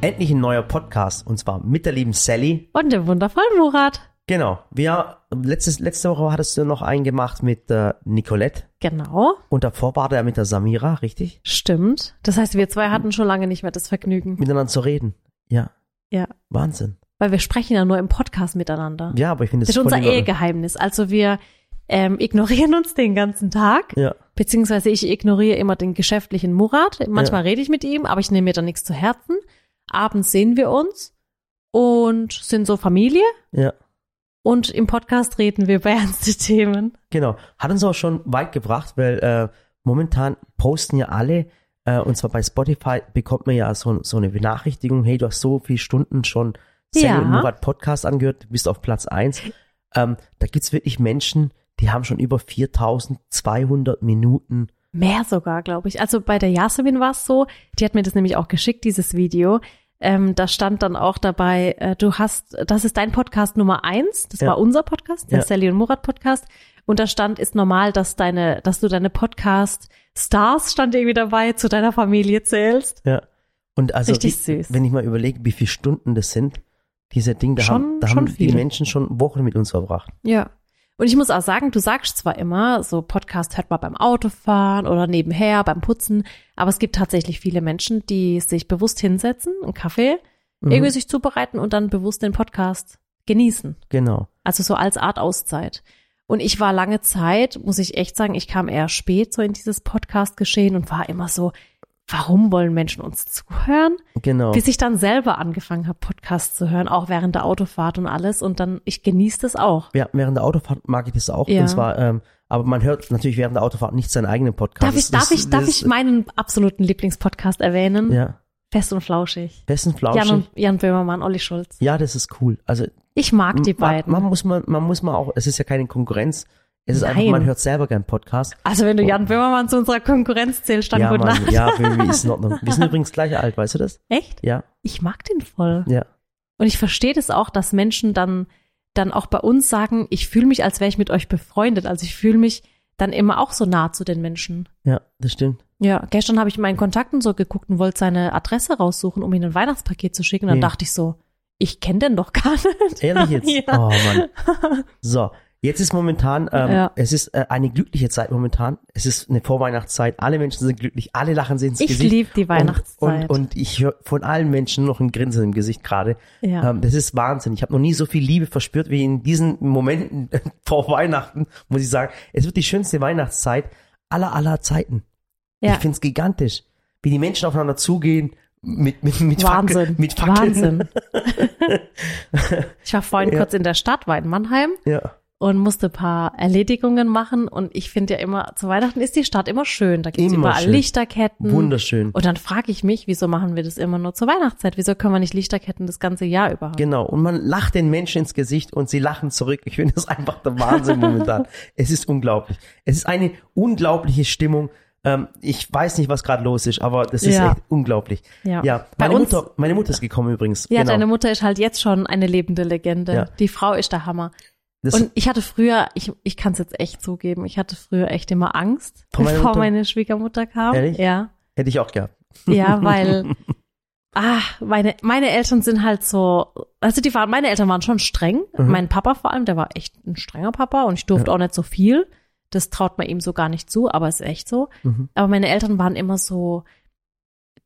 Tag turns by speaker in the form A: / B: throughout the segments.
A: endlich ein neuer Podcast und zwar mit der lieben Sally.
B: Und dem wundervollen Murat.
A: Genau. Wir, letztes, letzte Woche hattest du noch einen gemacht mit äh, Nicolette
B: Genau.
A: und davor war der mit der Samira, richtig?
B: Stimmt. Das heißt, wir zwei hatten schon lange nicht mehr das Vergnügen.
A: Miteinander zu reden. Ja.
B: Ja.
A: Wahnsinn.
B: Weil wir sprechen ja nur im Podcast miteinander.
A: Ja, aber ich finde
B: Das ist
A: voll
B: unser. Ehegeheimnis. Also wir ähm, ignorieren uns den ganzen Tag.
A: Ja.
B: Beziehungsweise ich ignoriere immer den geschäftlichen Murat. Manchmal rede ich mit ihm, aber ich nehme mir da nichts zu Herzen. Abends sehen wir uns und sind so Familie.
A: Ja.
B: Und im Podcast reden wir über ernste Themen.
A: Genau. Hat uns auch schon weit gebracht, weil äh, momentan posten ja alle, äh, und zwar bei Spotify bekommt man ja so, so eine Benachrichtigung, hey, du hast so viele Stunden schon Sally
B: Ja.
A: und Murat Podcast angehört, du bist auf Platz eins. Ähm, da gibt's wirklich Menschen, die haben schon über 4200 Minuten.
B: Mehr sogar, glaube ich. Also bei der Jasmin war es so, die hat mir das nämlich auch geschickt, dieses Video. Ähm, da stand dann auch dabei, äh, du hast, das ist dein Podcast Nummer eins, das
A: Ja.
B: war unser Podcast, der
A: Ja.
B: Sally und Murat Podcast. Und da stand, ist normal, dass deine, dass du deine Podcast-Stars, stand irgendwie dabei, zu deiner Familie zählst.
A: Ja. Und also,
B: süß.
A: wenn ich mal überlege, wie viele Stunden das sind, diese Dinge, da
B: Schon-
A: haben, da
B: schon
A: haben die. Menschen schon Wochen mit uns verbracht.
B: Ja. Und ich muss auch sagen, du sagst zwar immer, so Podcast hört man beim Autofahren oder nebenher beim Putzen, aber es gibt tatsächlich viele Menschen, die sich bewusst hinsetzen, einen Kaffee,
A: Mhm.
B: irgendwie sich zubereiten und dann bewusst den Podcast genießen.
A: Genau.
B: Also so als Art Auszeit. Und ich war lange Zeit, muss ich echt sagen, ich kam eher spät so in dieses Podcast-Geschehen und war immer so, warum wollen Menschen uns zuhören?
A: Genau.
B: Bis ich dann selber angefangen habe, Podcasts zu hören, auch während der Autofahrt und alles. Und dann, ich genieße das auch.
A: Ja, während der Autofahrt mag ich das auch.
B: Ja.
A: Und zwar, ähm, aber man hört natürlich während der Autofahrt nicht seinen eigenen Podcast.
B: Darf ich,
A: Das-
B: darf ich, darf
A: das-
B: ich meinen absoluten Lieblingspodcast erwähnen?
A: Ja.
B: Fest und flauschig.
A: Besten
B: Jan,
A: Flauschig.
B: und, Jan Böhmermann, Olli Schulz.
A: Ja, das ist cool. Also
B: Ich mag die
A: man,
B: beiden.
A: man muss man, man muss mal auch, es ist ja keine Konkurrenz. Es ist einfach,
B: Nein.
A: man hört selber gern Podcast.
B: also wenn du Jan Böhmermann zu unserer Konkurrenz zählst, dann
A: ja,
B: gute
A: Mann, ja, Baby, ist in Ordnung. Wir sind übrigens gleich alt, weißt du das?
B: Echt?
A: Ja,
B: Ich mag den voll.
A: ja.
B: Und ich verstehe das auch, dass Menschen dann, dann auch bei uns sagen, ich fühle mich, als wäre ich mit euch befreundet. Also ich fühle mich dann immer auch so nah zu den Menschen.
A: Ja, das stimmt.
B: Ja, gestern habe ich in meinen Kontakten so geguckt und wollte seine Adresse raussuchen, um ihm ein Weihnachtspaket zu schicken. Und dann
A: Nee.
B: dachte ich so, ich kenne den doch gar nicht.
A: Ehrlich jetzt?
B: Ja.
A: Oh Mann. So, jetzt ist momentan, ähm,
B: Ja.
A: es ist äh, eine glückliche Zeit momentan. Es ist eine Vorweihnachtszeit. Alle Menschen sind glücklich. Alle lachen sich ins
B: Ich
A: Gesicht.
B: liebe die Weihnachtszeit.
A: Und, und, und ich höre von allen Menschen noch ein Grinsen im Gesicht gerade.
B: Ja.
A: Ähm, das ist Wahnsinn. Ich habe noch nie so viel Liebe verspürt wie in diesen Momenten vor Weihnachten, muss ich sagen. Es wird die schönste Weihnachtszeit aller aller Zeiten.
B: Ja.
A: Ich find's gigantisch, wie die Menschen aufeinander zugehen mit mit mit
B: Wahnsinn.
A: Fackeln, mit Fackeln.
B: Wahnsinn. ich war vorhin
A: Ja.
B: kurz in der Stadt, war in Mannheim
A: Ja,
B: und musste ein paar Erledigungen machen. Und ich finde ja immer, zu Weihnachten ist die Stadt immer schön. Da gibt's
A: Immer
B: überall
A: schön.
B: Lichterketten.
A: wunderschön.
B: Und dann frage ich mich, wieso machen wir das immer nur zur Weihnachtszeit? Wieso können wir nicht Lichterketten das ganze Jahr über haben?
A: Genau. Und man lacht den Menschen ins Gesicht und sie lachen zurück. Ich finde das einfach der Wahnsinn momentan. es ist unglaublich. Es ist eine unglaubliche Stimmung. Ähm, ich weiß nicht, was gerade los ist, aber das ist
B: Ja.
A: echt unglaublich.
B: Ja.
A: ja meine
B: uns-
A: Mutter, meine Mutter ist gekommen übrigens.
B: Ja,
A: genau.
B: deine Mutter ist halt jetzt schon eine lebende Legende.
A: Ja.
B: Die Frau ist der Hammer.
A: Das-
B: und ich hatte früher, ich, ich kann es jetzt echt zugeben, ich hatte früher echt immer Angst,
A: Vor
B: bevor
A: Mutter?
B: meine Schwiegermutter kam.
A: Ehrlich?
B: Ja.
A: Hätte ich auch gehabt.
B: Ja, weil, ah, meine, meine Eltern sind halt so, also die waren, meine Eltern waren schon streng.
A: Mhm.
B: Mein Papa vor allem, der war echt ein strenger Papa und ich durfte
A: Ja.
B: auch nicht so viel. Das traut man ihm so gar nicht zu, aber ist echt so.
A: Mhm.
B: Aber meine Eltern waren immer so,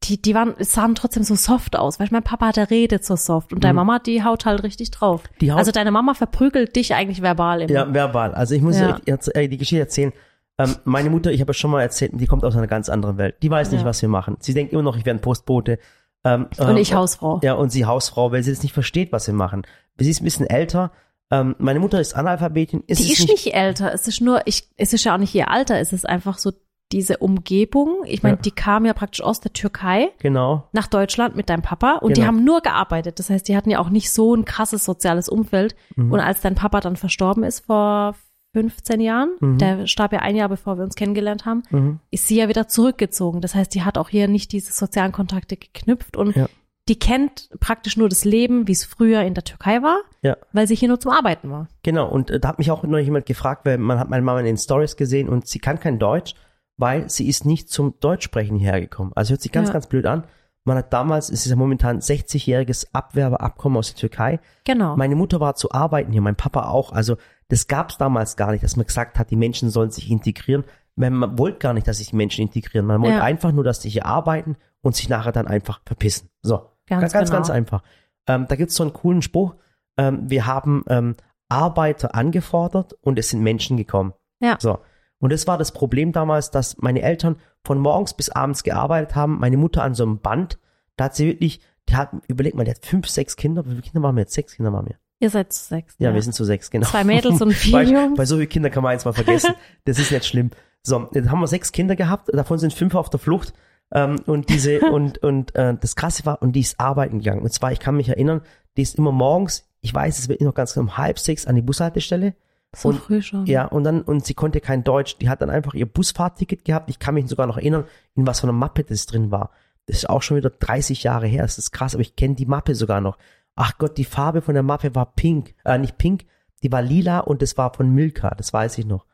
B: die, die waren, sahen trotzdem so soft aus. Weil meine Papa, der redet so soft und deine
A: Mhm.
B: Mama, die haut halt richtig drauf.
A: Die haut-
B: also deine Mama verprügelt dich eigentlich verbal immer.
A: Ja, verbal. Also ich muss
B: Ja.
A: äh, die Geschichte erzählen. Ähm, meine Mutter, ich habe es schon mal erzählt, die kommt aus einer ganz anderen Welt. Die weiß nicht,
B: Ja.
A: was wir machen. Sie denkt immer noch, ich wäre ein Postbote. Ähm,
B: Und
A: ähm,
B: ich Hausfrau.
A: Ja, und sie Hausfrau, weil sie das nicht versteht, was wir machen. Sie ist ein bisschen älter. Ähm, meine Mutter ist Analphabetin. Ist
B: Die ist nicht älter. Es ist nur, ich, es ist ja auch nicht ihr Alter. Es ist einfach so diese Umgebung. Ich meine,
A: Ja.
B: die kam ja praktisch aus der Türkei
A: Genau.
B: nach Deutschland mit deinem Papa und die
A: Genau.
B: haben nur gearbeitet. Das heißt, die hatten ja auch nicht so ein krasses soziales Umfeld.
A: Mhm.
B: Und als dein Papa dann verstorben ist vor 15 Jahren,
A: Mhm.
B: der starb ja ein Jahr bevor wir uns kennengelernt haben,
A: Mhm.
B: ist sie ja wieder zurückgezogen. Das heißt, die hat auch hier nicht diese sozialen Kontakte geknüpft und
A: Ja.
B: die kennt praktisch nur das Leben, wie es früher in der Türkei war,
A: Ja.
B: weil sie hier nur zum Arbeiten war.
A: Genau, und äh, da hat mich auch noch jemand gefragt, weil man hat meine Mama in den Stories gesehen und sie kann kein Deutsch, weil sie ist nicht zum Deutschsprechen hierher gekommen. Also hört sich ganz,
B: Ja.
A: ganz blöd an. Man hat damals, es ist ja momentan 60-jähriges Abwerbeabkommen aus der Türkei.
B: Genau.
A: Meine Mutter war zu arbeiten hier, mein Papa auch. Also das gab es damals gar nicht, dass man gesagt hat, die Menschen sollen sich integrieren. Man wollte gar nicht, dass sich die Menschen integrieren. Man wollte
B: Ja.
A: einfach nur, dass die hier arbeiten und sich nachher dann einfach verpissen. So,
B: Ganz
A: ganz, ganz,
B: genau.
A: ganz einfach. Ähm, da gibt's so einen coolen Spruch. Ähm, wir haben ähm, Arbeiter angefordert und es sind Menschen gekommen.
B: Ja.
A: So. Und das war das Problem damals, dass meine Eltern von morgens bis abends gearbeitet haben. Meine Mutter an so einem Band, da hat sie wirklich, die hat, überleg mal, die hat fünf, sechs Kinder. Wie viele Kinder waren wir jetzt? Sechs Kinder waren wir.
B: Ihr seid zu sechs.
A: Ja, wir sind zu sechs, genau.
B: Zwei Mädels und vier
A: bei,
B: Jungs.
A: bei so vielen Kindern kann man eins mal vergessen. Das ist nicht schlimm. So, jetzt haben wir sechs Kinder gehabt, davon sind fünf auf der Flucht. Ähm, und diese, und, und äh, das krasse war, und die ist arbeiten gegangen. Und zwar, ich kann mich erinnern, die ist immer morgens, ich weiß, es wird noch ganz genau, um halb sechs an die Bushaltestelle.
B: So
A: und-
B: früh schon.
A: Ja, und dann, und sie konnte kein Deutsch. Die hat dann einfach ihr Busfahrticket gehabt. Ich kann mich sogar noch erinnern, in was für einer Mappe das drin war. Das ist auch schon wieder 30 Jahre her. Das ist krass, aber ich kenne die Mappe sogar noch. Ach Gott, die Farbe von der Mappe war pink. Äh, nicht pink, die war lila und das war von Milka. Das weiß ich noch.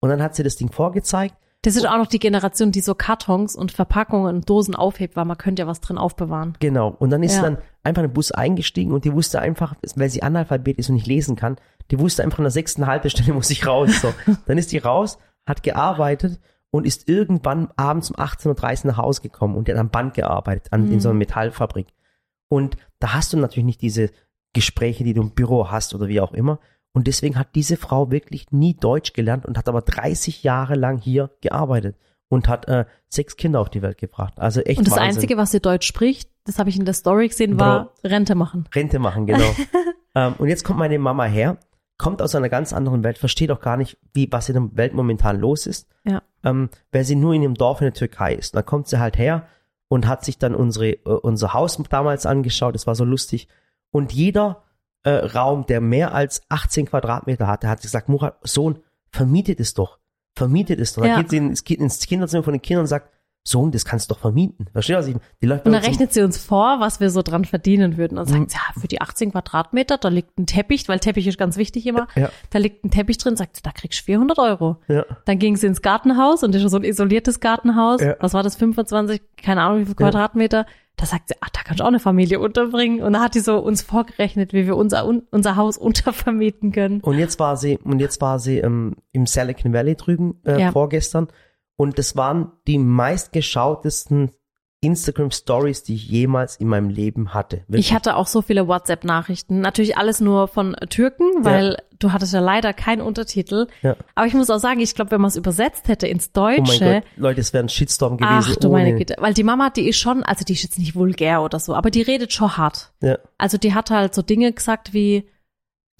A: Und dann hat sie das Ding vorgezeigt.
B: Das ist auch noch die Generation, die so Kartons und Verpackungen und Dosen aufhebt, weil man könnte ja was drin aufbewahren.
A: Genau. Und dann ist
B: Ja.
A: dann einfach in den Bus eingestiegen und die wusste einfach, weil sie Analphabet ist und nicht lesen kann, die wusste einfach an der sechsten Haltestelle muss ich raus. So. dann ist die raus, hat gearbeitet und ist irgendwann abends um 18.30 Uhr nach Hause gekommen und die hat am Band gearbeitet, an, in
B: Mhm.
A: so einer Metallfabrik. Und da hast du natürlich nicht diese Gespräche, die du im Büro hast oder wie auch immer. Und deswegen hat diese Frau wirklich nie Deutsch gelernt und hat aber 30 Jahre lang hier gearbeitet und hat äh, sechs Kinder auf die Welt gebracht. Also echt
B: Und das
A: Wahnsinn.
B: Einzige, was sie Deutsch spricht, das habe ich in der Story gesehen, war Rente machen.
A: Rente machen, genau. ähm, und jetzt kommt meine Mama her, kommt aus einer ganz anderen Welt, versteht auch gar nicht, wie, was in der Welt momentan los ist,
B: Ja.
A: ähm, weil sie nur in ihrem Dorf in der Türkei ist. Dann kommt sie halt her und hat sich dann unsere, äh, unser Haus damals angeschaut, das war so lustig. Und jeder äh, Raum, der mehr als 18 Quadratmeter hatte, hat gesagt, Murat, Sohn, vermietet es doch. Vermietet es doch. Dann
B: Ja.
A: geht sie ins, Kind- ins Kinderzimmer von den Kindern und sagt, Sohn, das kannst du doch vermieten. Verstehst du, was ich Die läuft
B: Und dann rechnet sie uns vor, was wir so dran verdienen würden. Und sagt, ja, für die 18 Quadratmeter, da liegt ein Teppich, weil Teppich ist ganz wichtig immer.
A: Ja.
B: Da liegt ein Teppich drin, sagt sie, da kriegst du 400 Euro.
A: Ja.
B: Dann ging sie ins Gartenhaus und das ist so ein isoliertes Gartenhaus.
A: Ja.
B: Was war das, 25, keine Ahnung wie viel. Quadratmeter. Da sagt sie, ach, da kannst du auch eine Familie unterbringen. Und da hat die so uns vorgerechnet, wie wir unser, unser Haus untervermieten können.
A: Und jetzt war sie, und jetzt war sie ähm, im Silicon Valley drüben äh, vorgestern. Und das waren die meistgeschautesten Instagram Stories, die ich jemals in meinem Leben hatte. Wirklich.
B: Ich hatte auch so viele WhatsApp-Nachrichten. Natürlich alles nur von Türken, weil du hattest ja leider keinen Untertitel.
A: Ja.
B: Aber ich muss auch sagen, ich glaube, wenn man es übersetzt hätte ins
A: oh mein
B: Deutsche,
A: Gott, Leute, es wäre ein Shitstorm gewesen.
B: ach du meine
A: ohne-
B: Güte. Weil die Mama, die ist schon, also die ist jetzt nicht vulgär oder so, aber die redet schon hart.
A: Ja.
B: Also die hat halt so Dinge gesagt wie,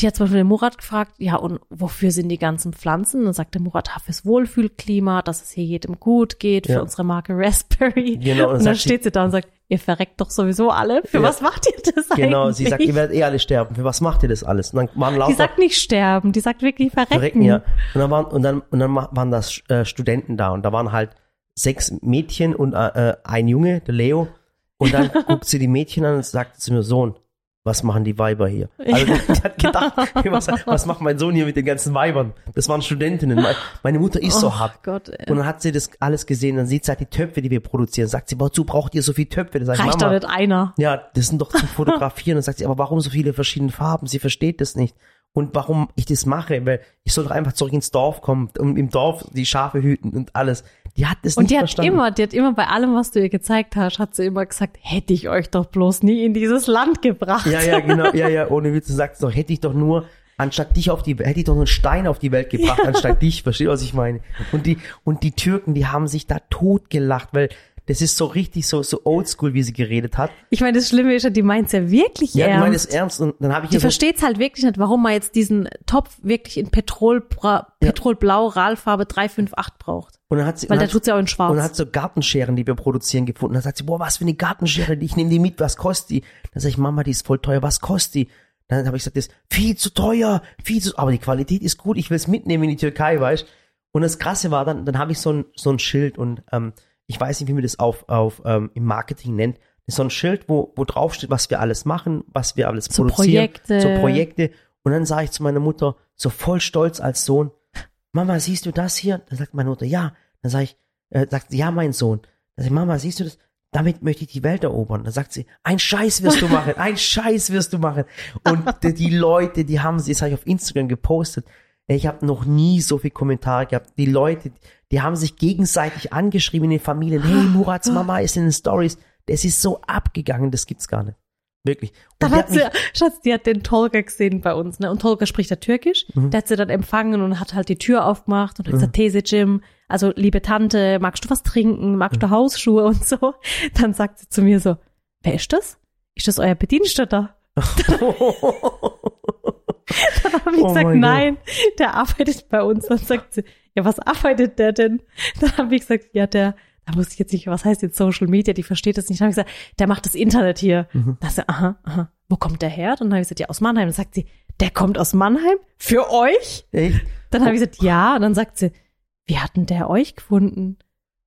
B: die hat zum Beispiel den Murat gefragt, ja, und wofür sind die ganzen Pflanzen? Und dann sagt der Murat, ja, fürs Wohlfühlklima, dass es hier jedem gut geht, für
A: Ja.
B: unsere Marke Raspberry.
A: Genau, und
B: und dann steht sie da und sagt, ihr verreckt doch sowieso alle. Für
A: Ja.
B: was macht ihr das
A: Genau,
B: eigentlich?
A: sie sagt, ihr werdet eh alle sterben. Für was macht ihr das alles? Und dann waren lauter
B: die sagt nicht sterben, die sagt wirklich verrecken.
A: Verrecken, ja. Und dann waren, und dann, und dann waren das äh, Studenten da und da waren halt sechs Mädchen und äh, äh, ein Junge, der Leo. Und dann guckt sie die Mädchen an und sagt zu mir, Sohn, was machen die Weiber hier? Also die hat gedacht, was, was macht mein Sohn hier mit den ganzen Weibern? Das waren Studentinnen. Me- Meine Mutter ist so
B: Oh
A: hart.
B: Gott.
A: Und dann hat sie das alles gesehen, dann sieht sie halt die Töpfe, die wir produzieren. Sagt sie, wozu braucht ihr so viele Töpfe? Da sag ich,
B: reicht doch
A: Mama,
B: nicht einer.
A: ja, das sind doch zum Fotografieren. Dann sagt sie, aber warum so viele verschiedene Farben? Sie versteht das nicht. Und warum ich das mache, weil ich soll doch einfach zurück ins Dorf kommen und im Dorf die Schafe hüten und alles. Die hat das
B: Und
A: nicht
B: die hat
A: verstanden.
B: immer, die hat immer bei allem, was du ihr gezeigt hast, hat sie immer gesagt, hätte ich euch doch bloß nie in dieses Land gebracht.
A: ja, ja, genau, ja, ja, ohne Witz, du sagst doch, hätte ich doch nur, anstatt dich auf die, hätte ich doch nur einen Stein auf die Welt gebracht, anstatt dich, verstehst du, was ich meine? Und die, und die Türken, die haben sich da totgelacht, weil das ist so richtig so, so oldschool, wie sie geredet hat.
B: Ich meine, das Schlimme ist ja, die meint's ja wirklich
A: Ja, ich meine
B: ernst.
A: es ernst und dann habe ich
B: Die
A: ihr so,
B: versteht's halt wirklich nicht, warum man jetzt diesen Topf wirklich in Petrol, Petrolblau, Ralfarbe 358 braucht.
A: und dann hat sie,
B: Weil
A: hat-
B: tut's ja auch in schwarz.
A: Und dann hat so Gartenscheren, die wir produzieren, gefunden. Dann sagt sie, boah, was für eine Gartenschere, ich nehme die mit, was kostet die? Dann sage ich, Mama, die ist voll teuer, was kostet die? Dann habe ich gesagt, das ist viel zu teuer, viel zu, aber die Qualität ist gut, ich will es mitnehmen in die Türkei, weißt Und das Krasse war dann, dann habe ich so ein, so ein Schild und ähm, ich weiß nicht, wie man das auf, auf ähm, im Marketing nennt. Das ist so ein Schild, wo, wo drauf steht, was wir alles machen, was wir alles
B: So
A: produzieren.
B: Projekte.
A: So Projekte. Und dann sage ich zu meiner Mutter, so voll stolz als Sohn, Mama, siehst du das hier? Dann sagt meine Mutter, ja. Dann sage ich, äh, sagt sie, ja, mein Sohn. Dann sag ich, Mama, siehst du das? damit möchte ich die Welt erobern. Dann sagt sie, ein Scheiß wirst du machen, ein Scheiß wirst du machen. Und die, die Leute, die haben sie, das habe ich auf Instagram gepostet. Ich habe noch nie so viele Kommentare gehabt. Die Leute, die haben sich gegenseitig angeschrieben in den Familien. Hey, Murats Mama ist in den Stories. Das ist so abgegangen, das gibt's gar nicht. Wirklich. Und
B: Dann
A: die
B: hat sie,
A: mich-
B: Schatz, die hat den Tolga gesehen bei uns, ne? Und Tolga spricht ja Türkisch.
A: Mhm.
B: Der hat sie dann empfangen und hat halt die Tür aufgemacht und hat gesagt, These Jim, also liebe Tante, magst du was trinken? Magst
A: Mhm.
B: du Hausschuhe und so? Dann sagt sie zu mir so, wer ist das? Ist das euer Bediensteter? Dann habe ich
A: Oh
B: gesagt, nein, der arbeitet bei uns. Dann sagt sie, ja, was arbeitet der denn? Dann habe ich gesagt, ja, der, da wusste ich jetzt nicht, was heißt jetzt Social Media, die versteht das nicht. Dann habe ich gesagt, der macht das Internet hier.
A: Mhm.
B: Da sagt sie, aha, aha, wo kommt der her? Dann habe ich gesagt, ja, aus Mannheim. Dann sagt sie, der kommt aus Mannheim? Für euch?
A: Echt?
B: Dann habe ich gesagt, ja. Und dann sagt sie, wie hat denn der euch gefunden?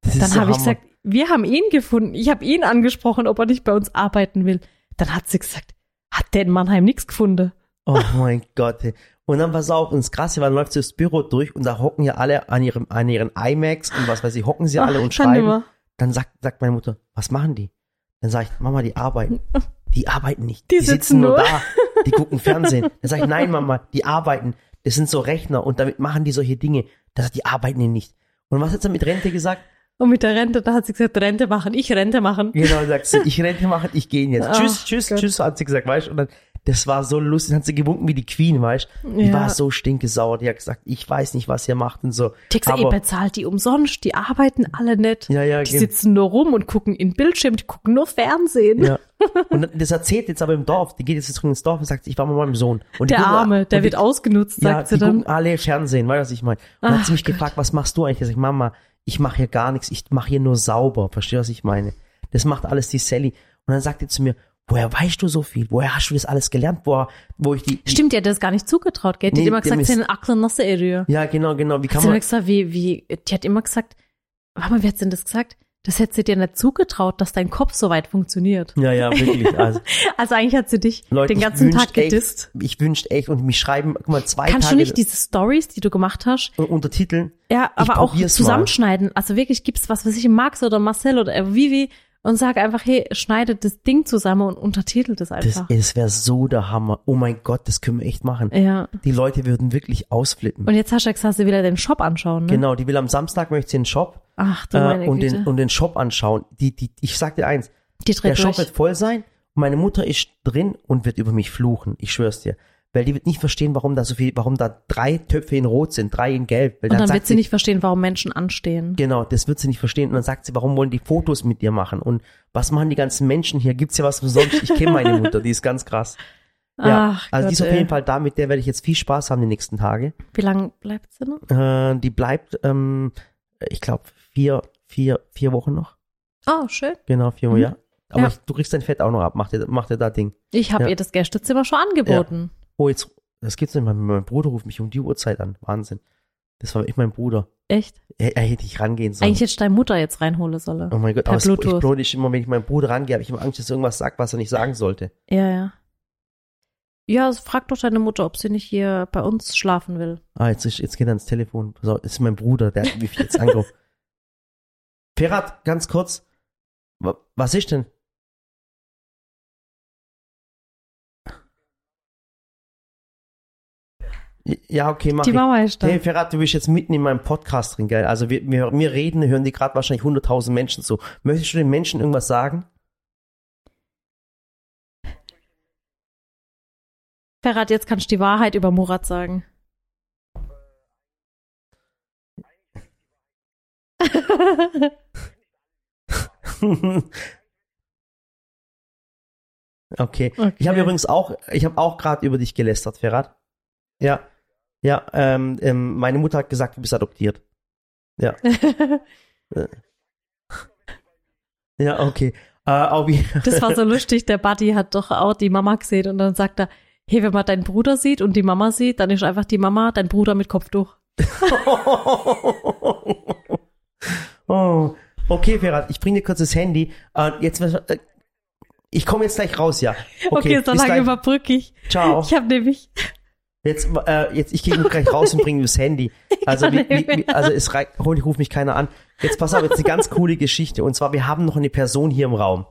A: Das
B: Dann
A: so
B: habe ich gesagt, wir haben ihn gefunden. Ich habe ihn angesprochen, ob er nicht bei uns arbeiten will. Dann hat sie gesagt, hat der in Mannheim nichts gefunden?
A: Oh mein Gott. Und dann pass auf, und das Krasse war, dann läuft sie das Büro durch und da hocken ja alle an ihrem, an ihren iMacs und was weiß ich, hocken sie alle
B: Ach,
A: und
B: kann
A: schreiben. Dann sagt, sagt meine Mutter, was machen die? Dann sage ich, Mama, die arbeiten. Die arbeiten nicht.
B: Die
A: Die,
B: sitzen
A: sitzen nur da. Die gucken Fernsehen. Dann sage ich, nein, Mama, die arbeiten. Das sind so Rechner und damit machen die solche Dinge. Sagt, die arbeiten die nicht. Und was hat sie mit Rente gesagt?
B: Und mit der Rente, da hat sie gesagt, Rente machen, ich Rente machen.
A: Genau, sagt sie, ich Rente machen, ich gehe jetzt.
B: Ach
A: tschüss, tschüss,
B: Gott.
A: tschüss, hat sie gesagt, weißt du? Und dann, das war so lustig, dann hat sie gewunken wie die Queen, weißt du? Die
B: Ja.
A: war so stinkesauer, die hat gesagt, ich weiß nicht, was ihr macht und so.
B: Gesagt, ihr bezahlt die umsonst, die arbeiten alle nicht.
A: ja, ja,
B: Die
A: genau.
B: sitzen nur rum und gucken in Bildschirm, die gucken nur Fernsehen.
A: Ja. Und das erzählt jetzt aber im Dorf, die geht jetzt zurück ins Dorf und sagt, ich war mit meinem Sohn. Und
B: Der
A: gucken-
B: Arme, der wird
A: die,
B: ausgenutzt,
A: ja,
B: sagt sie
A: die
B: dann.
A: gucken alle Fernsehen, weißt du, was ich meine? Und dann hat
B: Ach
A: sie mich
B: Gott.
A: gefragt, was machst du eigentlich? Ich sag, Mama, ich mache hier gar nichts, ich mache hier nur sauber, verstehst du, was ich meine? Das macht alles die Sally. Und dann sagt die zu mir, woher weißt du so viel? Woher hast du das alles gelernt? Woher, wo ich die,
B: Stimmt, die hat das gar nicht zugetraut, gell? Die
A: Nee,
B: hat immer gesagt, sind Aklen nasse Area.
A: ja, genau, genau, wie
B: Hat
A: kann
B: immer
A: man,
B: gesagt, wie, wie, die hat immer gesagt, warte mal, wie hat sie denn das gesagt? Das hätte sie dir nicht zugetraut, dass dein Kopf so weit funktioniert.
A: ja, ja, wirklich, also,
B: Also eigentlich hat sie dich
A: Leute,
B: den ganzen Tag gedisst.
A: Echt, ich wünschte echt, und mich schreiben, guck mal, zwei
B: Kannst
A: Tage
B: du nicht diese Stories, die du gemacht hast,
A: untertiteln,
B: ja, aber auch
A: probier's mal.
B: zusammenschneiden? Also wirklich gibt's was, was ich Max oder Marcel oder Vivi und sag einfach, hey, schneidet das Ding zusammen und untertitelt es
A: das,
B: einfach.
A: das wäre so der Hammer. Oh mein Gott, das können wir echt machen.
B: ja.
A: Die Leute würden wirklich ausflippen.
B: Und jetzt hast du ja gesagt, sie will ja den Shop anschauen, ne?
A: Genau, die will am Samstag möchte sie den Shop
B: Ach du meine
A: äh, und,
B: Güte.
A: den, und den Shop anschauen. Die, die, ich sag dir eins,
B: die
A: der Shop
B: durch.
A: wird voll sein meine Mutter ist drin und wird über mich fluchen. Ich schwör's dir. Weil die wird nicht verstehen, warum da so viel, warum da drei Töpfe in Rot sind, drei in Gelb. Weil
B: Und dann
A: sagt
B: wird sie nicht verstehen, warum Menschen anstehen.
A: Genau, das wird sie nicht verstehen. Und dann sagt sie, warum wollen die Fotos mit dir machen? Und was machen die ganzen Menschen hier? Gibt's ja was umsonst? Ich kenne meine Mutter, die ist ganz krass. Ja,
B: Ach
A: also
B: Gott,
A: die ist auf
B: ey.
A: jeden Fall da, mit der werde ich jetzt viel Spaß haben die nächsten Tage.
B: Wie lange bleibt sie noch?
A: Äh, die bleibt, ähm, ich glaube, vier, vier, vier Wochen noch.
B: Oh, schön.
A: Genau, vier Wochen,
B: Mhm.
A: ja. Aber
B: Ja.
A: Ich, du kriegst dein Fett auch noch ab. Mach dir, mach dir da Ding.
B: Ich habe
A: Ja.
B: ihr das Gästezimmer schon angeboten.
A: Oh, jetzt, das gibt's nicht. Mein, mein Bruder ruft mich um die Uhrzeit an. Wahnsinn. Das war echt mein Bruder.
B: Echt?
A: Er, er hätte ich rangehen sollen.
B: Eigentlich hätte ich deine Mutter jetzt reinholen sollen.
A: oh mein Gott,
B: per
A: aber es- ich
B: Bluetooth.
A: blöd immer, wenn ich meinen Bruder rangehe, habe ich immer Angst, dass er irgendwas sagt, was er nicht sagen sollte.
B: Ja, ja. Ja, also frag doch deine Mutter, ob sie nicht hier bei uns schlafen will.
A: Ah, jetzt, ist, jetzt geht er ans Telefon. So, das ist mein Bruder, der hat mich jetzt angerufen. Ferhat, ganz kurz. Wa- Was ist denn? Ja, okay, mach
B: Die. Mama ist da.
A: Hey, Ferhat, du bist jetzt mitten in meinem Podcast drin, gell? Also wir, wir, wir reden, hören die gerade wahrscheinlich 100.000 Menschen zu. Möchtest du den Menschen irgendwas sagen?
B: Ferhat, jetzt kannst du die Wahrheit über Murat sagen.
A: okay.
B: Okay.
A: Ich habe übrigens auch, ich habe auch gerade über dich gelästert, Ferhat. Ja. Ja, ähm, ähm, meine Mutter hat gesagt, du bist adoptiert. Ja. Ja, okay. Äh.
B: Das war so lustig. Der Buddy hat doch auch die Mama gesehen und dann sagt er, hey, wenn man deinen Bruder sieht und die Mama sieht, dann ist einfach die Mama dein Bruder mit Kopftuch.
A: oh. Okay, Ferhat, ich bring dir kurz das Handy. Äh, jetzt, äh, ich komme jetzt gleich raus, ja.
B: Okay, so
A: bis
B: lange überbrücke ich.
A: Ciao.
B: Ich habe nämlich,
A: Jetzt, äh, jetzt, ich gehe gleich raus und bringe das Handy. Also, wie, wie, wie, also es reicht, rufe mich keiner an. Jetzt pass auf, jetzt eine ganz coole Geschichte. Und zwar, wir haben noch eine Person hier im Raum.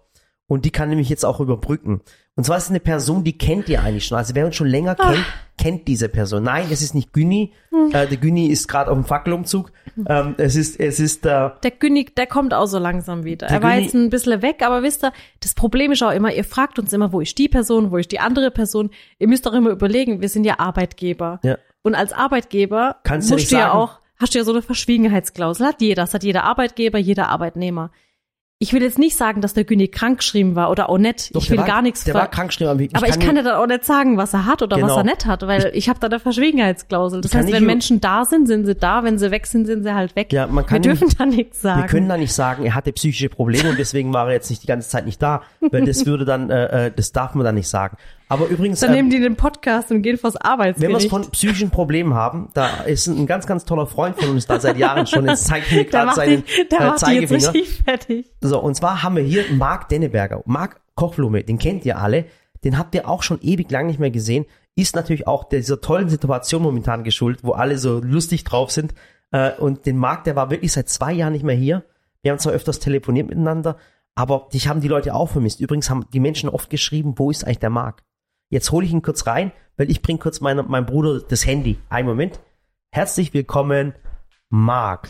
A: Und die kann nämlich jetzt auch überbrücken. Und zwar ist es eine Person, die kennt ihr eigentlich schon. Also wer uns schon länger kennt, kennt diese Person. Nein, es ist nicht Günni. Äh, der Günni ist gerade auf dem Fackelumzug. Ähm, es ist, es ist äh,
B: Der Günnig, der kommt auch so langsam wieder.
A: Der
B: er war
A: Günni-
B: jetzt ein bisschen weg, aber wisst ihr, das Problem ist auch immer, ihr fragt uns immer, wo ist die Person, wo ist die andere Person. Ihr müsst auch immer überlegen, wir sind ja Arbeitgeber.
A: Ja.
B: Und als Arbeitgeber
A: Kannst du
B: musst du ja
A: sagen-
B: auch, hast du ja so eine Verschwiegenheitsklausel. Hat jeder, das hat jeder Arbeitgeber, jeder Arbeitnehmer. Ich will jetzt nicht sagen, dass der Günni krankgeschrieben war oder auch nicht.
A: doch,
B: ich will
A: war,
B: gar nichts
A: Der war krankgeschrieben. aber ich
B: aber ich kann ja dann auch nicht sagen, was er hat oder was
A: Genau.
B: er nicht hat, weil ich habe da eine Verschwiegenheitsklausel. Das heißt,
A: nicht
B: wenn Menschen da sind, sind sie da, wenn sie weg sind, sind sie halt weg.
A: Ja, man kann
B: Wir
A: nicht-
B: dürfen da nichts sagen.
A: Wir können da nicht sagen, er hatte psychische Probleme und deswegen war er jetzt nicht die ganze Zeit nicht da, weil das würde dann, äh, äh, das darf man dann nicht sagen. Aber übrigens,
B: Dann
A: ähm,
B: nehmen die den Podcast und gehen vors
A: wenn wir
B: Arbeitsgericht.
A: es von psychischen Problemen haben, da ist ein ganz, ganz toller Freund von uns da seit Jahren schon. Jetzt zeigt mir gerade seinen
B: der
A: äh,
B: jetzt
A: Zeigefinger.
B: richtig fertig.
A: So, und zwar haben wir hier Marc Denneberger. Marc Kochblume, den kennt ihr alle. Den habt ihr auch schon ewig lang nicht mehr gesehen. Ist natürlich auch dieser tollen Situation momentan geschuldet, wo alle so lustig drauf sind. Äh, und den Marc, der war wirklich seit zwei Jahren nicht mehr hier. Wir haben zwar öfters telefoniert miteinander, aber dich haben die Leute auch vermisst. Übrigens haben die Menschen oft geschrieben, wo ist eigentlich der Marc? Jetzt hole ich ihn kurz rein, weil ich bringe kurz meine, meinem Bruder das Handy. Einen Moment. Herzlich willkommen, Marc.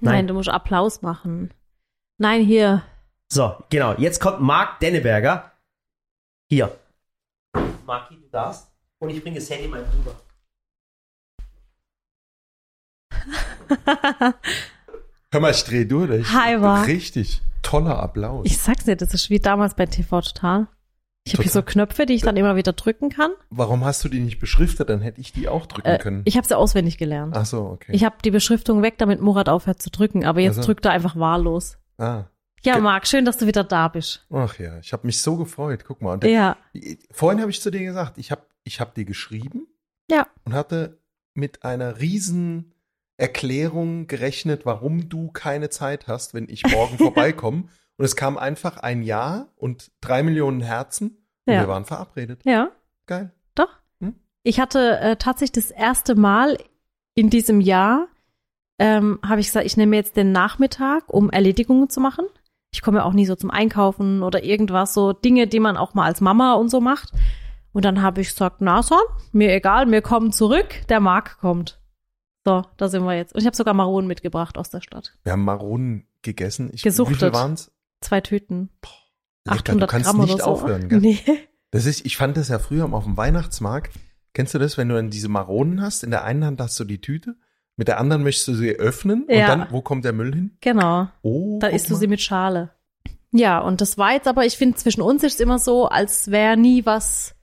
B: Nein.
A: Nein.
B: du musst Applaus machen. Nein, hier.
A: So, genau. Jetzt kommt Marc Denneberger. Hier. Marki, du darfst. Und ich bringe das Handy meinem Bruder.
C: Hör mal, ich dreh durch.
B: Hi, wa?
C: Richtig toller Applaus.
B: Ich sag's dir, das ist wie damals bei TV Total. Ich habe hier so. Knöpfe, die ich dann immer wieder drücken kann.
C: Warum hast du die nicht beschriftet? Dann hätte ich die auch drücken
B: Äh,
C: können.
B: ich habe sie auswendig gelernt.
C: Ach so, okay.
B: Ich habe die Beschriftung weg, damit Murat aufhört zu drücken, aber jetzt
C: Also.
B: drückt er einfach wahllos.
C: ah.
B: Ja,
C: Ge-
B: Marc, schön, dass du wieder da bist.
C: Ach ja, ich habe mich so gefreut. Guck mal. Und
B: Ja,
C: Vorhin habe ich zu dir gesagt, ich habe ich hab dir geschrieben
B: ja.
C: und hatte mit einer riesen Erklärung gerechnet, warum du keine Zeit hast, wenn ich morgen vorbeikomme. Und es kam einfach ein Ja und drei Millionen Herzen und
B: Ja.
C: wir waren verabredet.
B: Ja,
C: Geil.
B: doch.
C: Hm?
B: Ich hatte äh, tatsächlich das erste Mal in diesem Jahr, ähm, habe ich gesagt, ich nehme jetzt den Nachmittag, um Erledigungen zu machen. Ich komme ja auch nie so zum Einkaufen oder irgendwas, so Dinge, die man auch mal als Mama und so macht. Und dann habe ich gesagt, na son, mir egal, wir kommen zurück, der Marc kommt. So, da sind wir jetzt. Und ich habe sogar Maronen mitgebracht aus der Stadt.
C: Wir haben Maronen gegessen. Ich,
B: Gesuchtet.
C: Wie viel waren's?
B: Zwei Tüten.
C: Lecker,
B: 800
C: du kannst
B: Gramm
C: nicht
B: oder so.
C: aufhören, gell?
B: Nee.
C: Das ist, ich fand das ja früher auf dem Weihnachtsmarkt. Kennst du das, wenn du dann diese Maronen hast? In der einen Hand hast du die Tüte, mit der anderen möchtest du sie öffnen
B: Ja.
C: und dann, wo kommt der Müll hin?
B: Genau.
C: Oh,
B: Da isst du sie mit Schale. Ja, und das war jetzt aber, ich finde, zwischen uns ist es immer so, als wäre nie was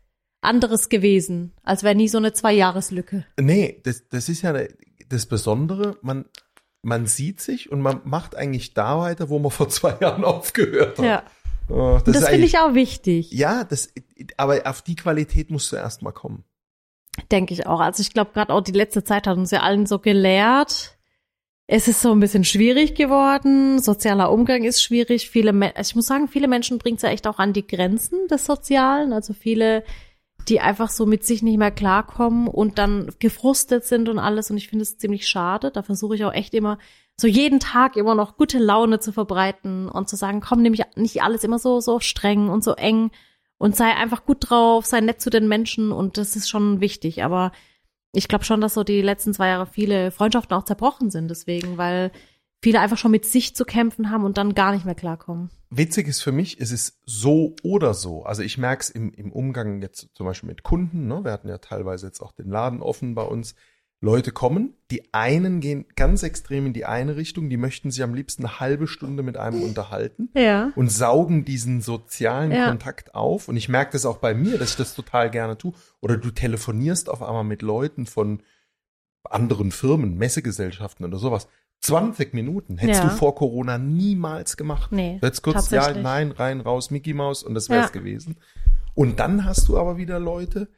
B: anderes gewesen. Als wäre nie so eine Zwei-Jahres-Lücke.
C: Nee, das, das ist ja das Besondere. Man, man sieht sich und man macht eigentlich da weiter, wo man vor zwei Jahren aufgehört hat.
B: Ja.
C: Oh,
B: das,
C: ist
B: finde ich auch wichtig.
C: Ja, das, aber auf die Qualität musst du erst mal kommen.
B: Denke ich auch. Also ich glaube, gerade auch die letzte Zeit hat uns ja allen so gelehrt. Es ist so ein bisschen schwierig geworden. Sozialer Umgang ist schwierig. Viele, Me ich muss sagen, viele Menschen bringt es ja echt auch an die Grenzen des Sozialen. Also viele, die einfach so mit sich nicht mehr klarkommen und dann gefrustet sind und alles. Und ich finde es ziemlich schade. Da versuche ich auch echt immer, so jeden Tag immer noch gute Laune zu verbreiten und zu sagen, komm, nämlich nicht alles immer so, so streng und so eng und sei einfach gut drauf, sei nett zu den Menschen und das ist schon wichtig. Aber ich glaube schon, dass so die letzten zwei Jahre viele Freundschaften auch zerbrochen sind deswegen, weil viele einfach schon mit sich zu kämpfen haben und dann gar nicht mehr klarkommen.
C: Witzig ist für mich, es ist so oder so. Also ich merke es im, im Umgang jetzt zum Beispiel mit Kunden. Ne? Wir hatten ja teilweise jetzt auch den Laden offen bei uns. Leute kommen, die einen gehen ganz extrem in die eine Richtung, die möchten sich am liebsten eine halbe Stunde mit einem unterhalten
B: Ja.
C: und saugen diesen sozialen
B: Ja.
C: Kontakt auf. Und ich merke das auch bei mir, dass ich das total gerne tue. Oder du telefonierst auf einmal mit Leuten von anderen Firmen, Messegesellschaften oder sowas. 20 Minuten hättest
B: Ja.
C: du vor Corona niemals gemacht.
B: Nee,
C: Jetzt kurz, ja, nein, rein, raus, Mickey Mouse und das wär's
B: Ja.
C: gewesen. Und dann hast du aber wieder Leute,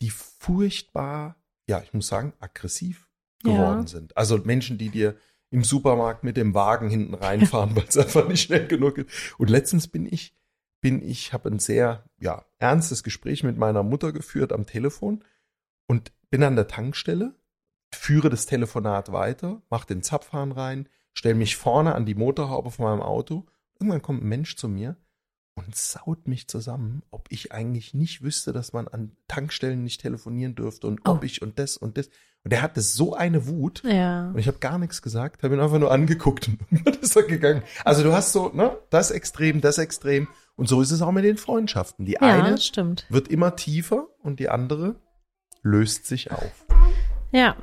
C: die furchtbar, ja, ich muss sagen, aggressiv
B: Ja.
C: geworden sind. Also Menschen, die dir im Supermarkt mit dem Wagen hinten reinfahren, weil es einfach nicht schnell genug ist. Und letztens bin ich, bin ich, habe ein sehr ja, ernstes Gespräch mit meiner Mutter geführt am Telefon und bin an der Tankstelle, führe das Telefonat weiter, mache den Zapfhahn rein, stelle mich vorne an die Motorhaube von meinem Auto. Irgendwann kommt ein Mensch zu mir und saut mich zusammen, ob ich eigentlich nicht wüsste, dass man an Tankstellen nicht telefonieren dürfte und ob
B: Oh.
C: ich und das und das. Und der hatte so eine Wut.
B: Ja.
C: Und ich habe gar nichts gesagt, habe ihn einfach nur angeguckt und dann ist er gegangen. Also du hast so, ne, das Extrem, das Extrem. Und so ist es auch mit den Freundschaften. Die
B: Ja,
C: eine wird immer tiefer und die andere löst sich auf.
B: Ja.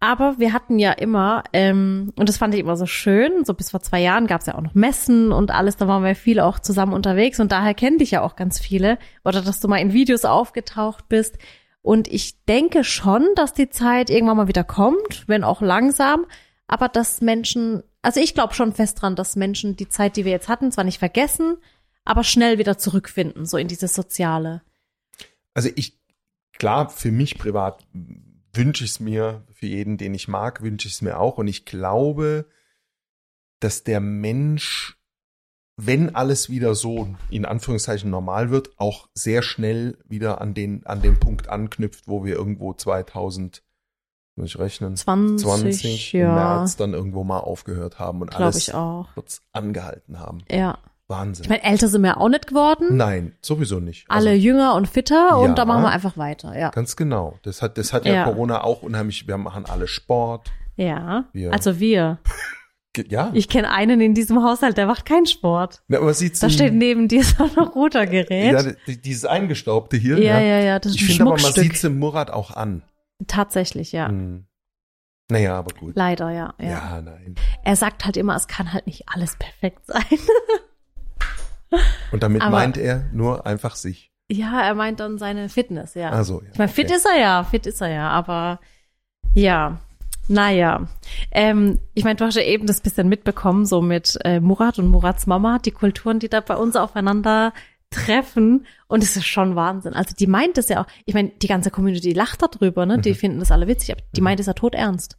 B: Aber wir hatten ja immer, ähm, und das fand ich immer so schön, so bis vor zwei Jahren gab es ja auch noch Messen und alles, da waren wir viele auch zusammen unterwegs und daher kennen dich ja auch ganz viele. Oder dass du mal in Videos aufgetaucht bist. Und ich denke schon, dass die Zeit irgendwann mal wieder kommt, wenn auch langsam, aber dass Menschen, also ich glaube schon fest dran, dass Menschen die Zeit, die wir jetzt hatten, zwar nicht vergessen, aber schnell wieder zurückfinden, so in dieses Soziale.
C: Also ich, klar, für mich privat wünsche ich es mir, für jeden, den ich mag, wünsche ich es mir auch. Und ich glaube, dass der Mensch, wenn alles wieder so in Anführungszeichen normal wird, auch sehr schnell wieder an den, an den Punkt anknüpft, wo wir irgendwo 2000, muss ich rechnen,
B: 20,
C: 20 im
B: ja,
C: März dann irgendwo mal aufgehört haben und
B: glaube
C: alles
B: ich auch.
C: kurz angehalten haben.
B: Ja.
C: Wahnsinn.
B: Ich meine, älter sind wir auch nicht geworden.
C: Nein, sowieso nicht.
B: Alle
C: Also,
B: jünger und fitter
C: Ja.
B: und da machen wir einfach weiter. Ja.
C: ganz genau. Das hat, das hat ja,
B: Ja.
C: Corona auch unheimlich, wir machen alle Sport.
B: Ja.
C: Wir-
B: Also wir.
C: Ja,
B: Ich kenne einen in diesem Haushalt, der macht keinen Sport.
C: Na, aber sieht's
B: Da steht neben dir so ein Rudergerät.
C: ja, die- dieses eingestaubte hier.
B: ja, ja, ja, das ist
C: Ich finde aber, man sieht's im Murat auch an.
B: Tatsächlich, ja.
C: Hm. Naja, aber gut.
B: Leider, ja,
C: Ja.
B: ja.
C: nein.
B: Er sagt halt immer, es kann halt nicht alles perfekt sein.
C: Und damit
B: Aber-
C: meint er nur einfach sich.
B: ja, er meint dann seine Fitness, ja.
C: Also, ja.
B: Ich meine, fit
C: okay.
B: ist er ja, fit ist er ja, aber ja, naja. Ähm, ich meine, du hast ja eben das bisschen mitbekommen, so mit äh, Murat und Murats Mama, die Kulturen, die da bei uns aufeinander treffen. Und es ist schon Wahnsinn. Also die meint es ja auch, ich meine, die ganze Community lacht darüber, ne? Die
C: Mhm.
B: finden das alle witzig, aber die
C: Mhm.
B: meint es ja tot ernst.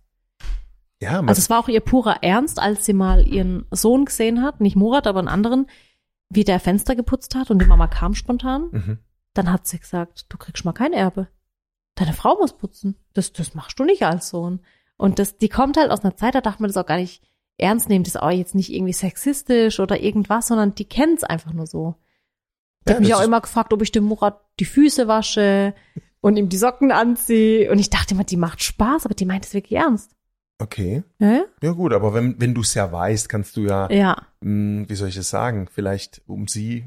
C: Ja, man,
B: Also es war auch ihr purer Ernst, als sie mal ihren Sohn gesehen hat, nicht Murat, aber einen anderen, wie der Fenster geputzt hat und die Mama kam spontan.
C: mhm.
B: Dann hat sie gesagt, du kriegst mal kein Erbe. Deine Frau muss putzen. Das, das machst du nicht als Sohn. Und das, die kommt halt aus einer Zeit, da darf man das auch gar nicht ernst nehmen. Das ist auch jetzt nicht irgendwie sexistisch oder irgendwas, sondern die kennt's einfach nur so. Die
C: Ja,
B: hat mich auch immer gefragt, ob ich dem Murat die Füße wasche und ihm die Socken anziehe. Und ich dachte immer, die macht Spaß, aber die meint es wirklich ernst.
C: Okay.
B: Ja,
C: Ja gut, aber wenn, wenn du es ja weißt, kannst du ja,
B: ja.
C: mh, wie soll ich es sagen, vielleicht um sie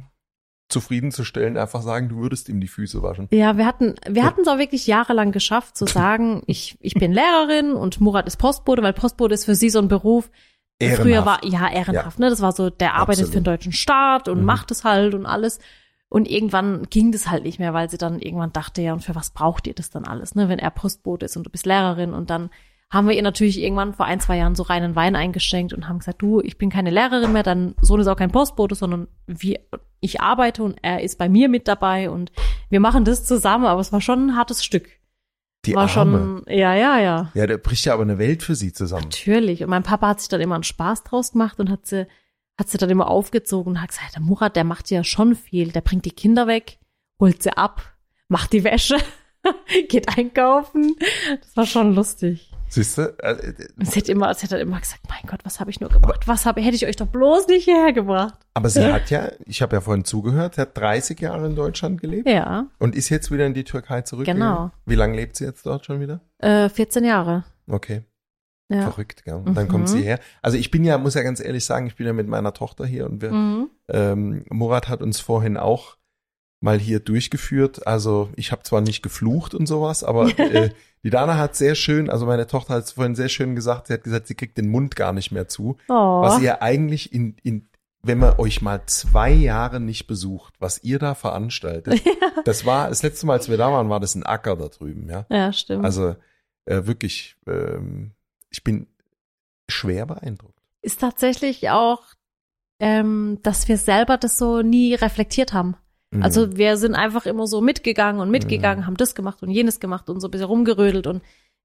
C: zufriedenzustellen, einfach sagen, du würdest ihm die Füße waschen.
B: Ja, wir hatten, wir hatten es auch wirklich jahrelang geschafft zu sagen, ich, ich bin Lehrerin und Murat ist Postbote, weil Postbote ist für sie so ein Beruf.
C: Ehrenhaft.
B: Früher war, ja, ehrenhaft, ne? Das war so, der arbeitet
C: Absolut.
B: für den deutschen Staat und
C: Mhm.
B: macht es halt und alles. Und irgendwann ging das halt nicht mehr, weil sie dann irgendwann dachte, ja, und für was braucht ihr das dann alles, ne? Wenn er Postbote ist und du bist Lehrerin und dann haben wir ihr natürlich irgendwann vor ein, zwei Jahren so reinen Wein eingeschenkt und haben gesagt, du, ich bin keine Lehrerin mehr, dein Sohn ist auch kein Postbote, sondern wir, ich arbeite und er ist bei mir mit dabei und wir machen das zusammen, aber es war schon ein hartes Stück.
C: Die
B: war
C: Arme.
B: schon, ja, ja, ja.
C: Ja, da bricht ja aber eine Welt für sie zusammen.
B: Natürlich. Und mein Papa hat sich dann immer einen Spaß draus gemacht und hat sie, hat sie dann immer aufgezogen und hat gesagt, der Murat, der macht ja schon viel. Der bringt die Kinder weg, holt sie ab, macht die Wäsche, geht einkaufen. Das war schon lustig.
C: Siehst du? Äh,
B: Und sie hat immer, sie hat dann immer gesagt, mein Gott, was habe ich nur gemacht? Was habe, hätte ich euch doch bloß nicht hierher gebracht.
C: Aber sie hat ja, ich habe ja vorhin zugehört, sie hat 30 Jahre in Deutschland gelebt
B: Ja,
C: und ist jetzt wieder in die Türkei zurückgegangen.
B: Genau.
C: Wie lange lebt sie jetzt dort schon wieder?
B: äh, 14 Jahre.
C: Okay,
B: Ja.
C: verrückt, gell? Und dann
B: Mhm.
C: kommt sie her. Also ich bin ja, muss ja ganz ehrlich sagen, ich bin ja mit meiner Tochter hier und wir,
B: Mhm.
C: ähm, Murat hat uns vorhin auch mal hier durchgeführt. Also ich habe zwar nicht geflucht und sowas, aber äh, die Dana hat sehr schön, also meine Tochter hat es vorhin sehr schön gesagt, sie hat gesagt, sie kriegt den Mund gar nicht mehr zu.
B: Oh.
C: Was ihr eigentlich in, in wenn man euch mal zwei Jahre nicht besucht, was ihr da veranstaltet, das war, das letzte Mal, als wir da waren, war das ein Acker da drüben, ja.
B: ja, stimmt.
C: Also äh, wirklich, ähm, ich bin schwer beeindruckt.
B: ist tatsächlich auch, ähm, dass wir selber das so nie reflektiert haben.
C: Mhm.
B: Also wir sind einfach immer so mitgegangen und mitgegangen,
C: Mhm.
B: haben das gemacht und jenes gemacht und so ein bisschen rumgerödelt und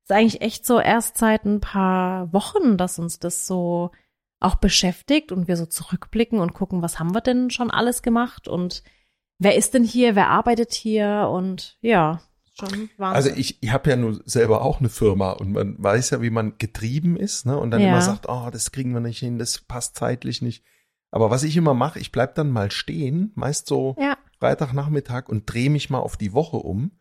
B: es ist eigentlich echt so erst seit ein paar Wochen, dass uns das so auch beschäftigt und wir so zurückblicken und gucken, was haben wir denn schon alles gemacht und wer ist denn hier, wer arbeitet hier und ja, schon Wahnsinn.
C: Also ich, ich habe ja nur selber auch eine Firma und man weiß ja, wie man getrieben ist, ne? Und dann
B: Ja.
C: immer sagt, oh, das kriegen wir nicht hin, das passt zeitlich nicht. Aber was ich immer mache, ich bleib dann mal stehen, meist so
B: ja,
C: Freitagnachmittag und drehe mich mal auf die Woche um.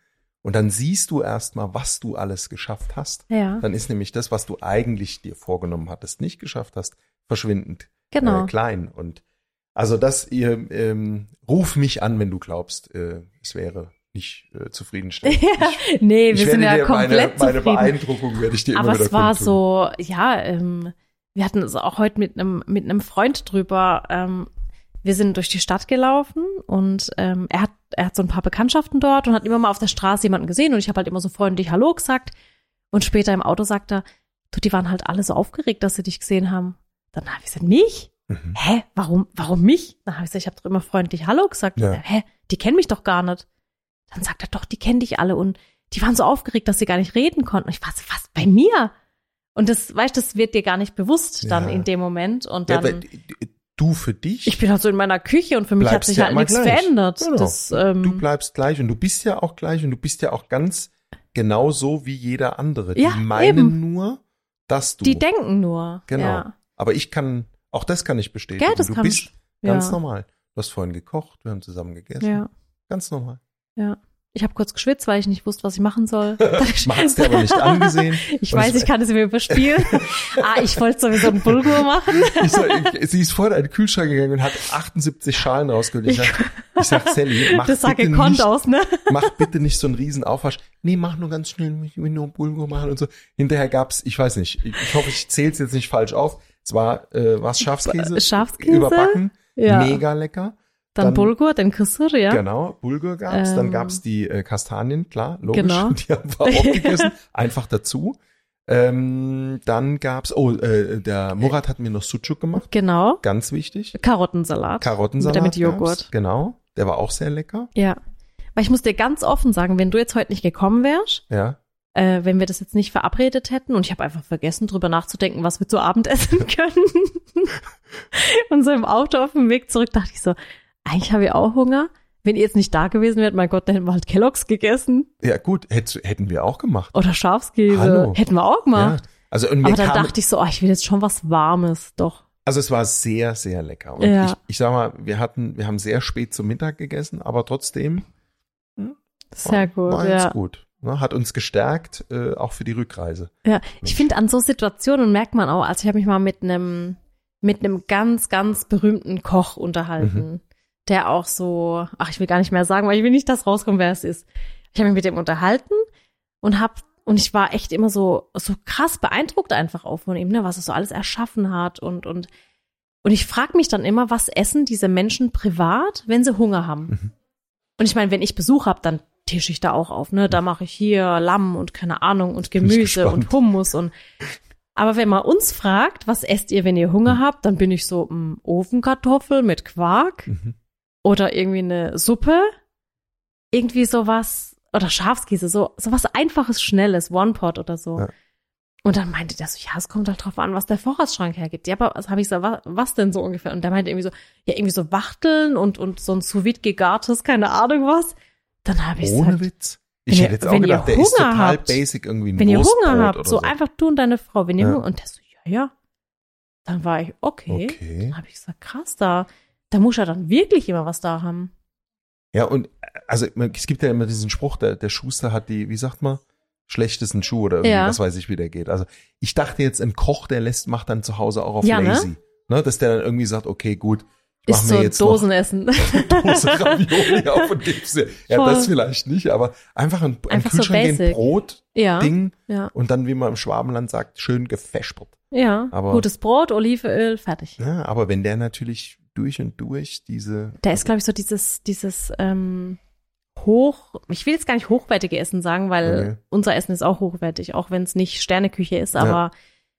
C: Und dann siehst du erst mal, was du alles geschafft hast.
B: ja,
C: Dann ist nämlich das, was du eigentlich dir vorgenommen hattest, nicht geschafft hast, verschwindend
B: genau.
C: äh, klein. Und also das, ihr ähm, ruf mich an, wenn du glaubst, äh, es wäre nicht äh, zufriedenstellend.
B: Ja,
C: Ich,
B: nee,
C: ich
B: wir sind ja
C: meine,
B: komplett
C: meine
B: zufrieden.
C: Beeindruckung werde ich dir
B: Aber
C: immer wieder
B: es war
C: kundtun.
B: so, ja, ähm, wir hatten es auch heute mit einem mit einem Freund drüber. Ähm, wir sind durch die Stadt gelaufen und ähm, er hat er hat so ein paar Bekanntschaften dort und hat immer mal auf der Straße jemanden gesehen und ich habe halt immer so freundlich Hallo gesagt und später im Auto sagt er, du, die waren halt alle so aufgeregt, dass sie dich gesehen haben. Dann habe ich gesagt, mich?
C: Mhm.
B: Hä, warum warum mich? Dann habe ich gesagt, ich habe doch immer freundlich Hallo gesagt.
C: Ja.
B: Hä, die kennen mich doch gar nicht. Dann sagt er, doch, die kennen dich alle und die waren so aufgeregt, dass sie gar nicht reden konnten. Und ich war so, was, bei mir? Und das, weißt du, das wird dir gar nicht bewusst dann
C: Ja.
B: in dem Moment. Und
C: ja,
B: dann,
C: aber du für dich,
B: ich bin halt so in meiner Küche und für mich hat sich
C: ja
B: halt nichts
C: gleich.
B: verändert.
C: Genau.
B: Das, ähm,
C: du bleibst gleich und du bist ja auch gleich und du bist ja auch ganz genauso wie jeder andere.
B: Ja,
C: die meinen
B: eben.
C: nur, dass du.
B: die denken nur.
C: Genau.
B: Ja,
C: Aber ich kann, auch das kann ich bestätigen.
B: Gell, das
C: du
B: kann
C: bist
B: ich-
C: ganz
B: ja.
C: normal. Du hast vorhin gekocht, wir haben zusammen gegessen.
B: ja,
C: Ganz normal.
B: ja. Ich habe kurz geschwitzt, weil ich nicht wusste, was ich machen soll.
C: Hat's dir aber nicht angesehen.
B: Ich weiß,
C: es-
B: ich kann es mir überspielen. ah, ich wollte sowieso einen Bulgur machen.
C: Ich sag, ich, sie ist vorhin in den Kühlschrank gegangen und hat 78 Schalen rausgeholt. Ich sag, ich sag Sally, mach
B: Das sah
C: bitte nicht,
B: aus, ne?
C: mach bitte nicht so einen riesen Aufwasch. Nee, mach nur ganz schnell, ich will nur Bulgur machen und so. Hinterher gab's, ich weiß nicht, ich, ich hoffe, ich zähl's jetzt nicht falsch auf. Es war, äh, was Schafskäse?
B: Schafskäse?
C: Überbacken.
B: Ja.
C: Mega lecker.
B: Dann,
C: Dann-
B: Bulgur, dann Küsser, ja.
C: Genau, Bulgur gab's. Dann
B: Ähm,
C: gab's die äh, Kastanien, klar, logisch.
B: Genau.
C: Die haben wir auch gegessen. Einfach dazu. Ähm, dann gab's, oh, äh, der Murat hat mir noch Sucuk gemacht.
B: Genau.
C: Ganz wichtig.
B: Karottensalat.
C: Karottensalat.
B: Mit, mit Joghurt.
C: gab's, Genau. Der war auch sehr lecker.
B: Ja. Weil ich muss dir ganz offen sagen, wenn du jetzt heute nicht gekommen wärst,
C: Ja.
B: äh, wenn wir das jetzt nicht verabredet hätten und ich habe einfach vergessen, drüber nachzudenken, was wir zu Abend essen können. und so im Auto auf dem Weg zurück dachte ich so, eigentlich habe ich auch Hunger. Wenn ihr jetzt nicht da gewesen wärt, mein Gott, dann hätten wir halt Kelloggs gegessen
C: Ja, gut, hätt, hätten wir auch gemacht.
B: oder Schafskäse.
C: Hallo.
B: Hätten wir auch
C: Ja.
B: gemacht.
C: Also, und mir
B: Aber dann
C: kam,
B: dachte ich so, oh, ich will jetzt schon was Warmes, doch.
C: also es war sehr, sehr lecker. Und
B: Ja.
C: ich, ich sag mal, wir hatten, wir haben sehr spät zum Mittag gegessen, aber trotzdem
B: Sehr gut,
C: war
B: ja.
C: gut. Ne, Hat uns gestärkt, äh, auch für die Rückreise.
B: Ja, ich finde an so Situationen merkt man auch, also ich habe mich mal mit einem mit einem ganz ganz berühmten Koch unterhalten,
C: Mhm.
B: Der auch so, ach ich will gar nicht mehr sagen, weil ich will nicht, dass rauskommt, wer es ist. Ich habe mich mit dem unterhalten und hab und ich war echt immer so so krass beeindruckt einfach auch von ihm, ne, was er so alles erschaffen hat und und und ich frage mich dann immer, was essen diese Menschen privat, wenn sie Hunger haben?
C: Mhm.
B: Und ich meine, wenn ich Besuch habe, dann tische ich da auch auf, ne? Da mache ich hier Lamm und keine Ahnung und Gemüse und Hummus und aber wenn man uns fragt, was esst ihr, wenn ihr Hunger
C: Mhm.
B: habt, dann bin ich so mm, Ofenkartoffel mit Quark
C: Mhm.
B: Oder irgendwie eine Suppe, irgendwie sowas oder Schafskäse, so sowas einfaches, schnelles, One Pot oder so.
C: Ja.
B: Und dann meinte der so, ja, es kommt halt drauf an, was der Vorratsschrank hergibt. Ja, aber was habe ich so, was, was denn so ungefähr? Und der meinte irgendwie so, ja, irgendwie so Wachteln und und so ein sous vide gegartes, keine Ahnung was. Dann habe ich
C: Ohne
B: gesagt,
C: Witz. Ich hätte jetzt auch gedacht, der ist total
B: habt,
C: basic irgendwie ein
B: wenn ihr Hunger habt,
C: oder
B: so einfach du und deine Frau, wenn ihr
C: Ja.
B: Hunger, und der so, ja, ja. Dann war ich, okay.
C: Okay.
B: Dann habe ich gesagt, krass, da, da muss er dann wirklich immer was da haben.
C: Ja, und also es gibt ja immer diesen Spruch, der, der Schuster hat die, wie sagt man, schlechtesten Schuh oder irgendwie,
B: Ja.
C: was weiß ich, wie der geht. Also ich dachte jetzt, ein Koch, der lässt, macht dann zu Hause auch auf
B: Ja, ne?
C: lazy. Ne? Dass der dann irgendwie sagt, okay, gut, ich mach
B: Ist
C: mir
B: so
C: jetzt
B: Dosenessen.
C: noch Dose Ravioli auf und gib's dir. Ja,
B: Voll.
C: das vielleicht nicht, aber einfach ein, ein
B: Einfach so
C: Kühlschrank, ein
B: basic.
C: Brot,
B: ja,
C: Ding
B: ja,
C: und dann, wie man im Schwabenland sagt, schön gefespert.
B: ja.
C: Aber-
B: Gutes Brot, Olivenöl, fertig.
C: Ja, aber wenn der natürlich durch und durch diese,
B: Der ist, glaube ich, so dieses, dieses ähm, hoch, ich will jetzt gar nicht hochwertige Essen sagen, weil
C: Okay.
B: unser Essen ist auch hochwertig, auch wenn es nicht Sterneküche ist, aber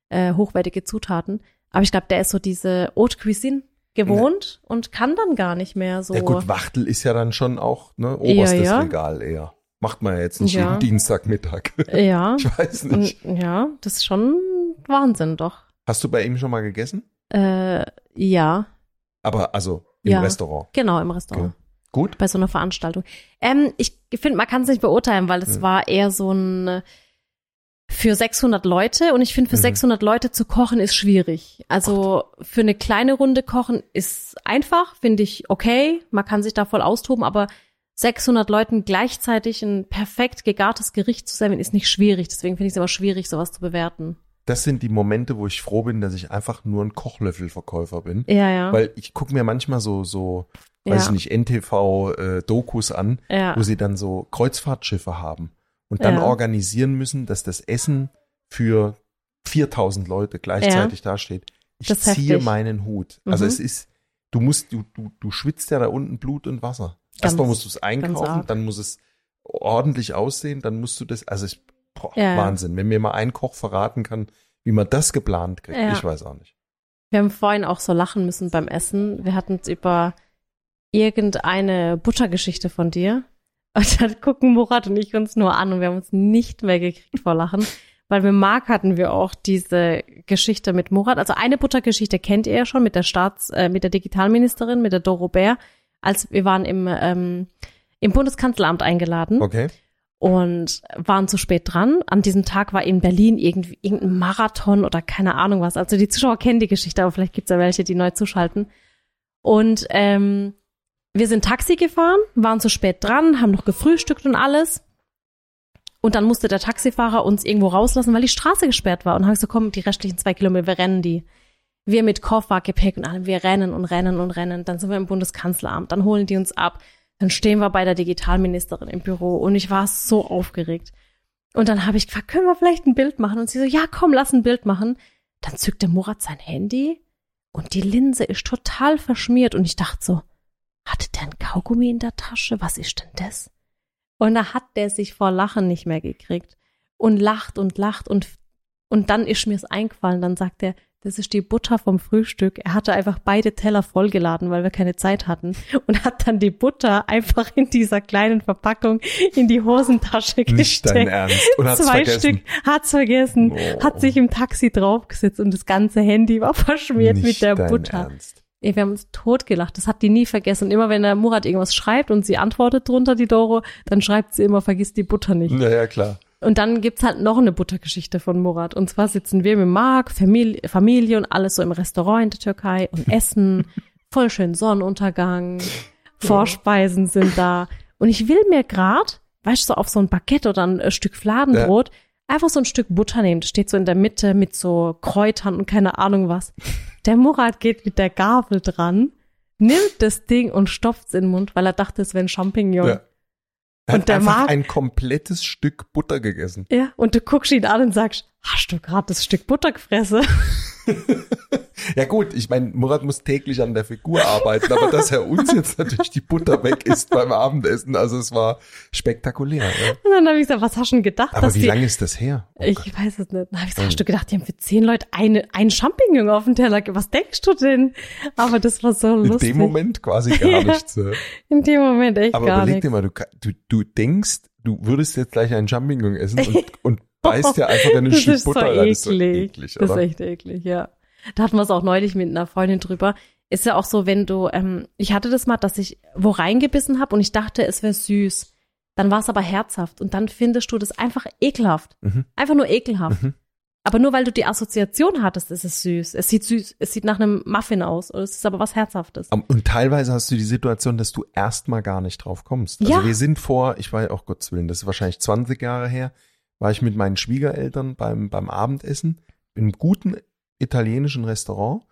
B: äh, hochwertige Zutaten. Aber ich glaube, der ist so diese Haute Cuisine gewohnt und kann dann gar nicht mehr so.
C: ja gut, Wachtel ist ja dann schon auch, ne, oberstes
B: ja.
C: Regal eher. Macht man ja jetzt nicht
B: Ja.
C: jeden Dienstagmittag.
B: ja.
C: Ich weiß nicht.
B: Und, ja, das ist schon Wahnsinn doch.
C: Hast du bei ihm schon mal gegessen?
B: Äh, ja,
C: Aber also im
B: Ja.
C: Restaurant.
B: genau, im Restaurant.
C: Okay. Gut?
B: Bei so einer Veranstaltung. Ähm, ich finde, man kann es nicht beurteilen, weil es
C: Ja.
B: war eher so ein äh, für 600 Leute und ich finde, für
C: Mhm.
B: 600 Leute zu kochen ist schwierig. Also für eine kleine Runde kochen ist einfach, finde ich okay. Man kann sich da voll austoben, aber 600 Leuten gleichzeitig ein perfekt gegartes Gericht zu servieren, ist nicht schwierig. Deswegen finde ich es immer schwierig, sowas zu bewerten.
C: Das sind die Momente, wo ich froh bin, dass ich einfach nur ein Kochlöffelverkäufer bin.
B: Ja, ja.
C: Weil ich gucke mir manchmal so, so,
B: ja.
C: weiß ich nicht, NTV-Dokus an,
B: ja.
C: wo sie dann so Kreuzfahrtschiffe haben und dann
B: Ja.
C: organisieren müssen, dass das Essen für 4000 Leute gleichzeitig dasteht. Ich
B: Das
C: ziehe
B: heftig.
C: meinen Hut. Also
B: Mhm.
C: es ist, du musst, du, du, du schwitzt ja da unten Blut und Wasser.
B: Ganz-
C: Erstmal musst du es einkaufen, dann muss es ordentlich aussehen, dann musst du das, also ich, boah,
B: Ja.
C: Wahnsinn. Wenn mir mal ein Koch verraten kann, wie man das geplant kriegt,
B: Ja.
C: ich weiß auch nicht.
B: Wir haben vorhin auch so lachen müssen beim Essen. Wir hatten es über irgendeine Buttergeschichte von dir. Und dann gucken Murat und ich uns nur an und wir haben uns nicht mehr gekriegt vor Lachen. Weil mit Marc hatten wir auch diese Geschichte mit Murat. Also eine Buttergeschichte kennt ihr ja schon mit der Staats-, äh, mit der Digitalministerin, mit der Doro Bär. Als wir waren im, ähm, im Bundeskanzleramt eingeladen
C: Okay.
B: Und waren zu spät dran. An diesem Tag war in Berlin irgendwie irgendein Marathon oder keine Ahnung was. Also die Zuschauer kennen die Geschichte, aber vielleicht gibt's ja welche, die neu zuschalten. Und ähm, wir sind Taxi gefahren, waren zu spät dran, haben noch gefrühstückt und alles. Und dann musste der Taxifahrer uns irgendwo rauslassen, weil die Straße gesperrt war. Und dann habe ich so, komm, die restlichen zwei Kilometer, wir rennen die. Wir mit Koffer, Gepäck und allem, wir rennen und rennen und rennen. Dann sind wir im Bundeskanzleramt, dann holen die uns ab. Dann stehen wir bei der Digitalministerin im Büro und ich war so aufgeregt. Und dann habe ich gefragt, können wir vielleicht ein Bild machen? Und sie so, ja, komm, lass ein Bild machen. Dann zückt der Murat sein Handy und die Linse ist total verschmiert und ich dachte so, hatte der ein Kaugummi in der Tasche? Was ist denn das? Und da hat der sich vor Lachen nicht mehr gekriegt und lacht und lacht und und dann ist mir's eingefallen. Dann sagt er, das ist die Butter vom Frühstück. Er hatte einfach beide Teller vollgeladen, weil wir keine Zeit hatten und hat dann die Butter einfach in dieser kleinen Verpackung in die Hosentasche
C: Nicht dein
B: gesteckt.
C: Ernst. Und hat's
B: Zwei
C: vergessen.
B: Stück hat's vergessen,
C: Oh.
B: hat sich im Taxi draufgesetzt und das ganze Handy war verschmiert
C: Nicht
B: mit der
C: dein
B: Butter.
C: Ernst.
B: Ey, wir haben uns totgelacht. Das hat die nie vergessen. Und immer wenn der Murat irgendwas schreibt und sie antwortet drunter, die Doro, dann schreibt sie immer, vergiss die Butter nicht.
C: Naja, klar.
B: Und dann gibt's halt noch eine Buttergeschichte von Murat. Und zwar sitzen wir mit Marc, Familie, Familie und alles so im Restaurant in der Türkei und essen. Voll schön Sonnenuntergang. Vorspeisen sind da. Und ich will mir grad, weißt du, so auf so ein Baguette oder ein äh, Stück Fladenbrot, einfach so ein Stück Butter nehmen. Das steht so in der Mitte mit so Kräutern und keine Ahnung was. Der Murat geht mit der Gabel dran, nimmt das Ding und stopft's in den Mund, weil er dachte, es wäre ein Champignon.
C: Ja. Er
B: Und
C: hat
B: der
C: einfach
B: Marc-
C: ein komplettes Stück Butter gegessen.
B: Ja, und du guckst ihn an und sagst, hast du gerade das Stück Butter gefressen?
C: Ja gut, ich meine, Murat muss täglich an der Figur arbeiten, aber dass er uns jetzt natürlich die Butter weg isst beim Abendessen, also es war spektakulär. Ja.
B: Und dann habe ich gesagt, was hast du denn gedacht,
C: Aber wie
B: die...
C: lange ist das her? Oh
B: ich
C: Gott.
B: weiß es nicht. Dann habe ich gesagt, hast du gedacht, die haben für zehn Leute eine, einen Champignon auf dem Teller. Was denkst du denn? Aber das war so
C: In
B: lustig.
C: dem Moment quasi gar nichts. ja.
B: In dem Moment echt
C: Aber
B: gar
C: überleg
B: nichts.
C: dir mal, du, du, du denkst, du würdest jetzt gleich einen Champignon essen und, und beißt dir einfach in ein
B: das
C: Stück
B: ist so
C: Butter rein. Das ist so
B: eklig. das ist echt eklig, ja. Da hatten wir es auch neulich mit einer Freundin drüber. Ist ja auch so, wenn du, ähm, ich hatte das mal, dass ich wo reingebissen habe und ich dachte, es wäre süß. Dann war es aber herzhaft und dann findest du das einfach ekelhaft.
C: Mhm.
B: Einfach nur ekelhaft.
C: Mhm.
B: Aber nur weil du die Assoziation hattest, ist es süß. Es sieht süß, es sieht nach einem Muffin aus. Es ist aber was Herzhaftes.
C: Und teilweise hast du die Situation, dass du erstmal gar nicht drauf kommst. Also
B: Ja.
C: wir sind vor, ich weiß auch Gottes Willen, das ist wahrscheinlich 20 Jahre her, war ich mit meinen Schwiegereltern beim, beim Abendessen in einem guten italienischen Restaurant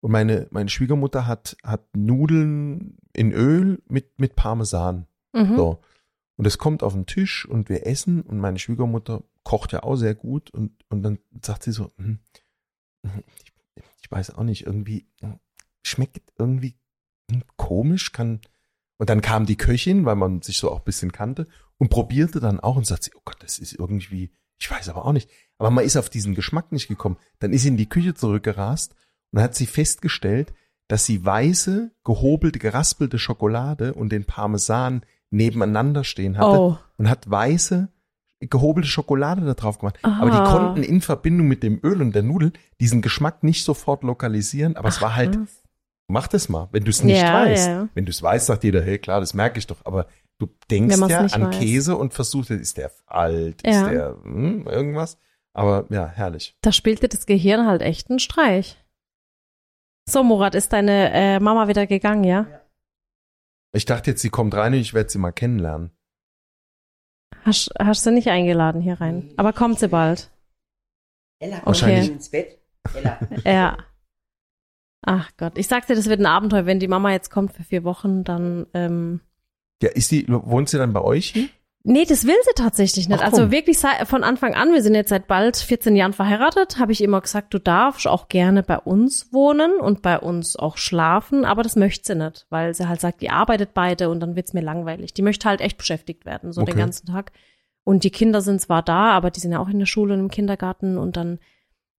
C: und meine, meine Schwiegermutter hat, hat Nudeln in Öl mit, mit Parmesan.
B: Mhm.
C: So. Und es kommt auf den Tisch und wir essen und meine Schwiegermutter kocht ja auch sehr gut und, und dann sagt sie so, hm, ich, ich weiß auch nicht, irgendwie hm, schmeckt irgendwie komisch, kann. Und dann kam die Köchin, weil man sich so auch ein bisschen kannte und probierte dann auch und sagt sie, oh Gott, das ist irgendwie, ich weiß aber auch nicht. Aber man ist auf diesen Geschmack nicht gekommen. Dann ist sie in die Küche zurückgerast und hat sie festgestellt, dass sie weiße, gehobelte, geraspelte Schokolade und den Parmesan nebeneinander stehen hatte
B: Oh.
C: und hat weiße, gehobelte Schokolade da drauf gemacht. Aber die konnten in Verbindung mit dem Öl und der Nudel diesen Geschmack nicht sofort lokalisieren. Aber es war halt,
B: Was?
C: mach das mal, wenn du es nicht
B: Ja,
C: weißt.
B: ja.
C: Wenn du es weißt, sagt jeder, hey klar, das merke ich doch. Aber du denkst ja an
B: weiß.
C: Käse und versuchst, ist der alt, ist
B: Ja.
C: der hm, irgendwas. Aber ja, herrlich.
B: Da spielte das Gehirn halt echt einen Streich. So, Murat, ist deine äh, Mama wieder gegangen, ja?
C: Ich dachte jetzt, sie kommt rein und ich werde sie mal kennenlernen.
B: Hast, hast du nicht eingeladen hier rein? Aber kommt sie bald?
A: Ella,
B: komm Wahrscheinlich-
A: ins Bett. Ella.
B: Ja. Ach Gott, ich sagte, das wird ein Abenteuer. Wenn die Mama jetzt kommt für vier Wochen, dann. Ähm,
C: Ja, ist die, wohnt sie dann bei euch hier?
B: Nee, das will sie tatsächlich nicht.
C: Ach,
B: also wirklich von Anfang an, wir sind jetzt seit bald 14 Jahren verheiratet, habe ich immer gesagt, du darfst auch gerne bei uns wohnen und bei uns auch schlafen, aber das möchte sie nicht, weil sie halt sagt, die arbeitet beide und dann wird's mir langweilig. Die möchte halt echt beschäftigt werden, so den
C: Okay.
B: ganzen Tag. Und die Kinder sind zwar da, aber die sind ja auch in der Schule und im Kindergarten und dann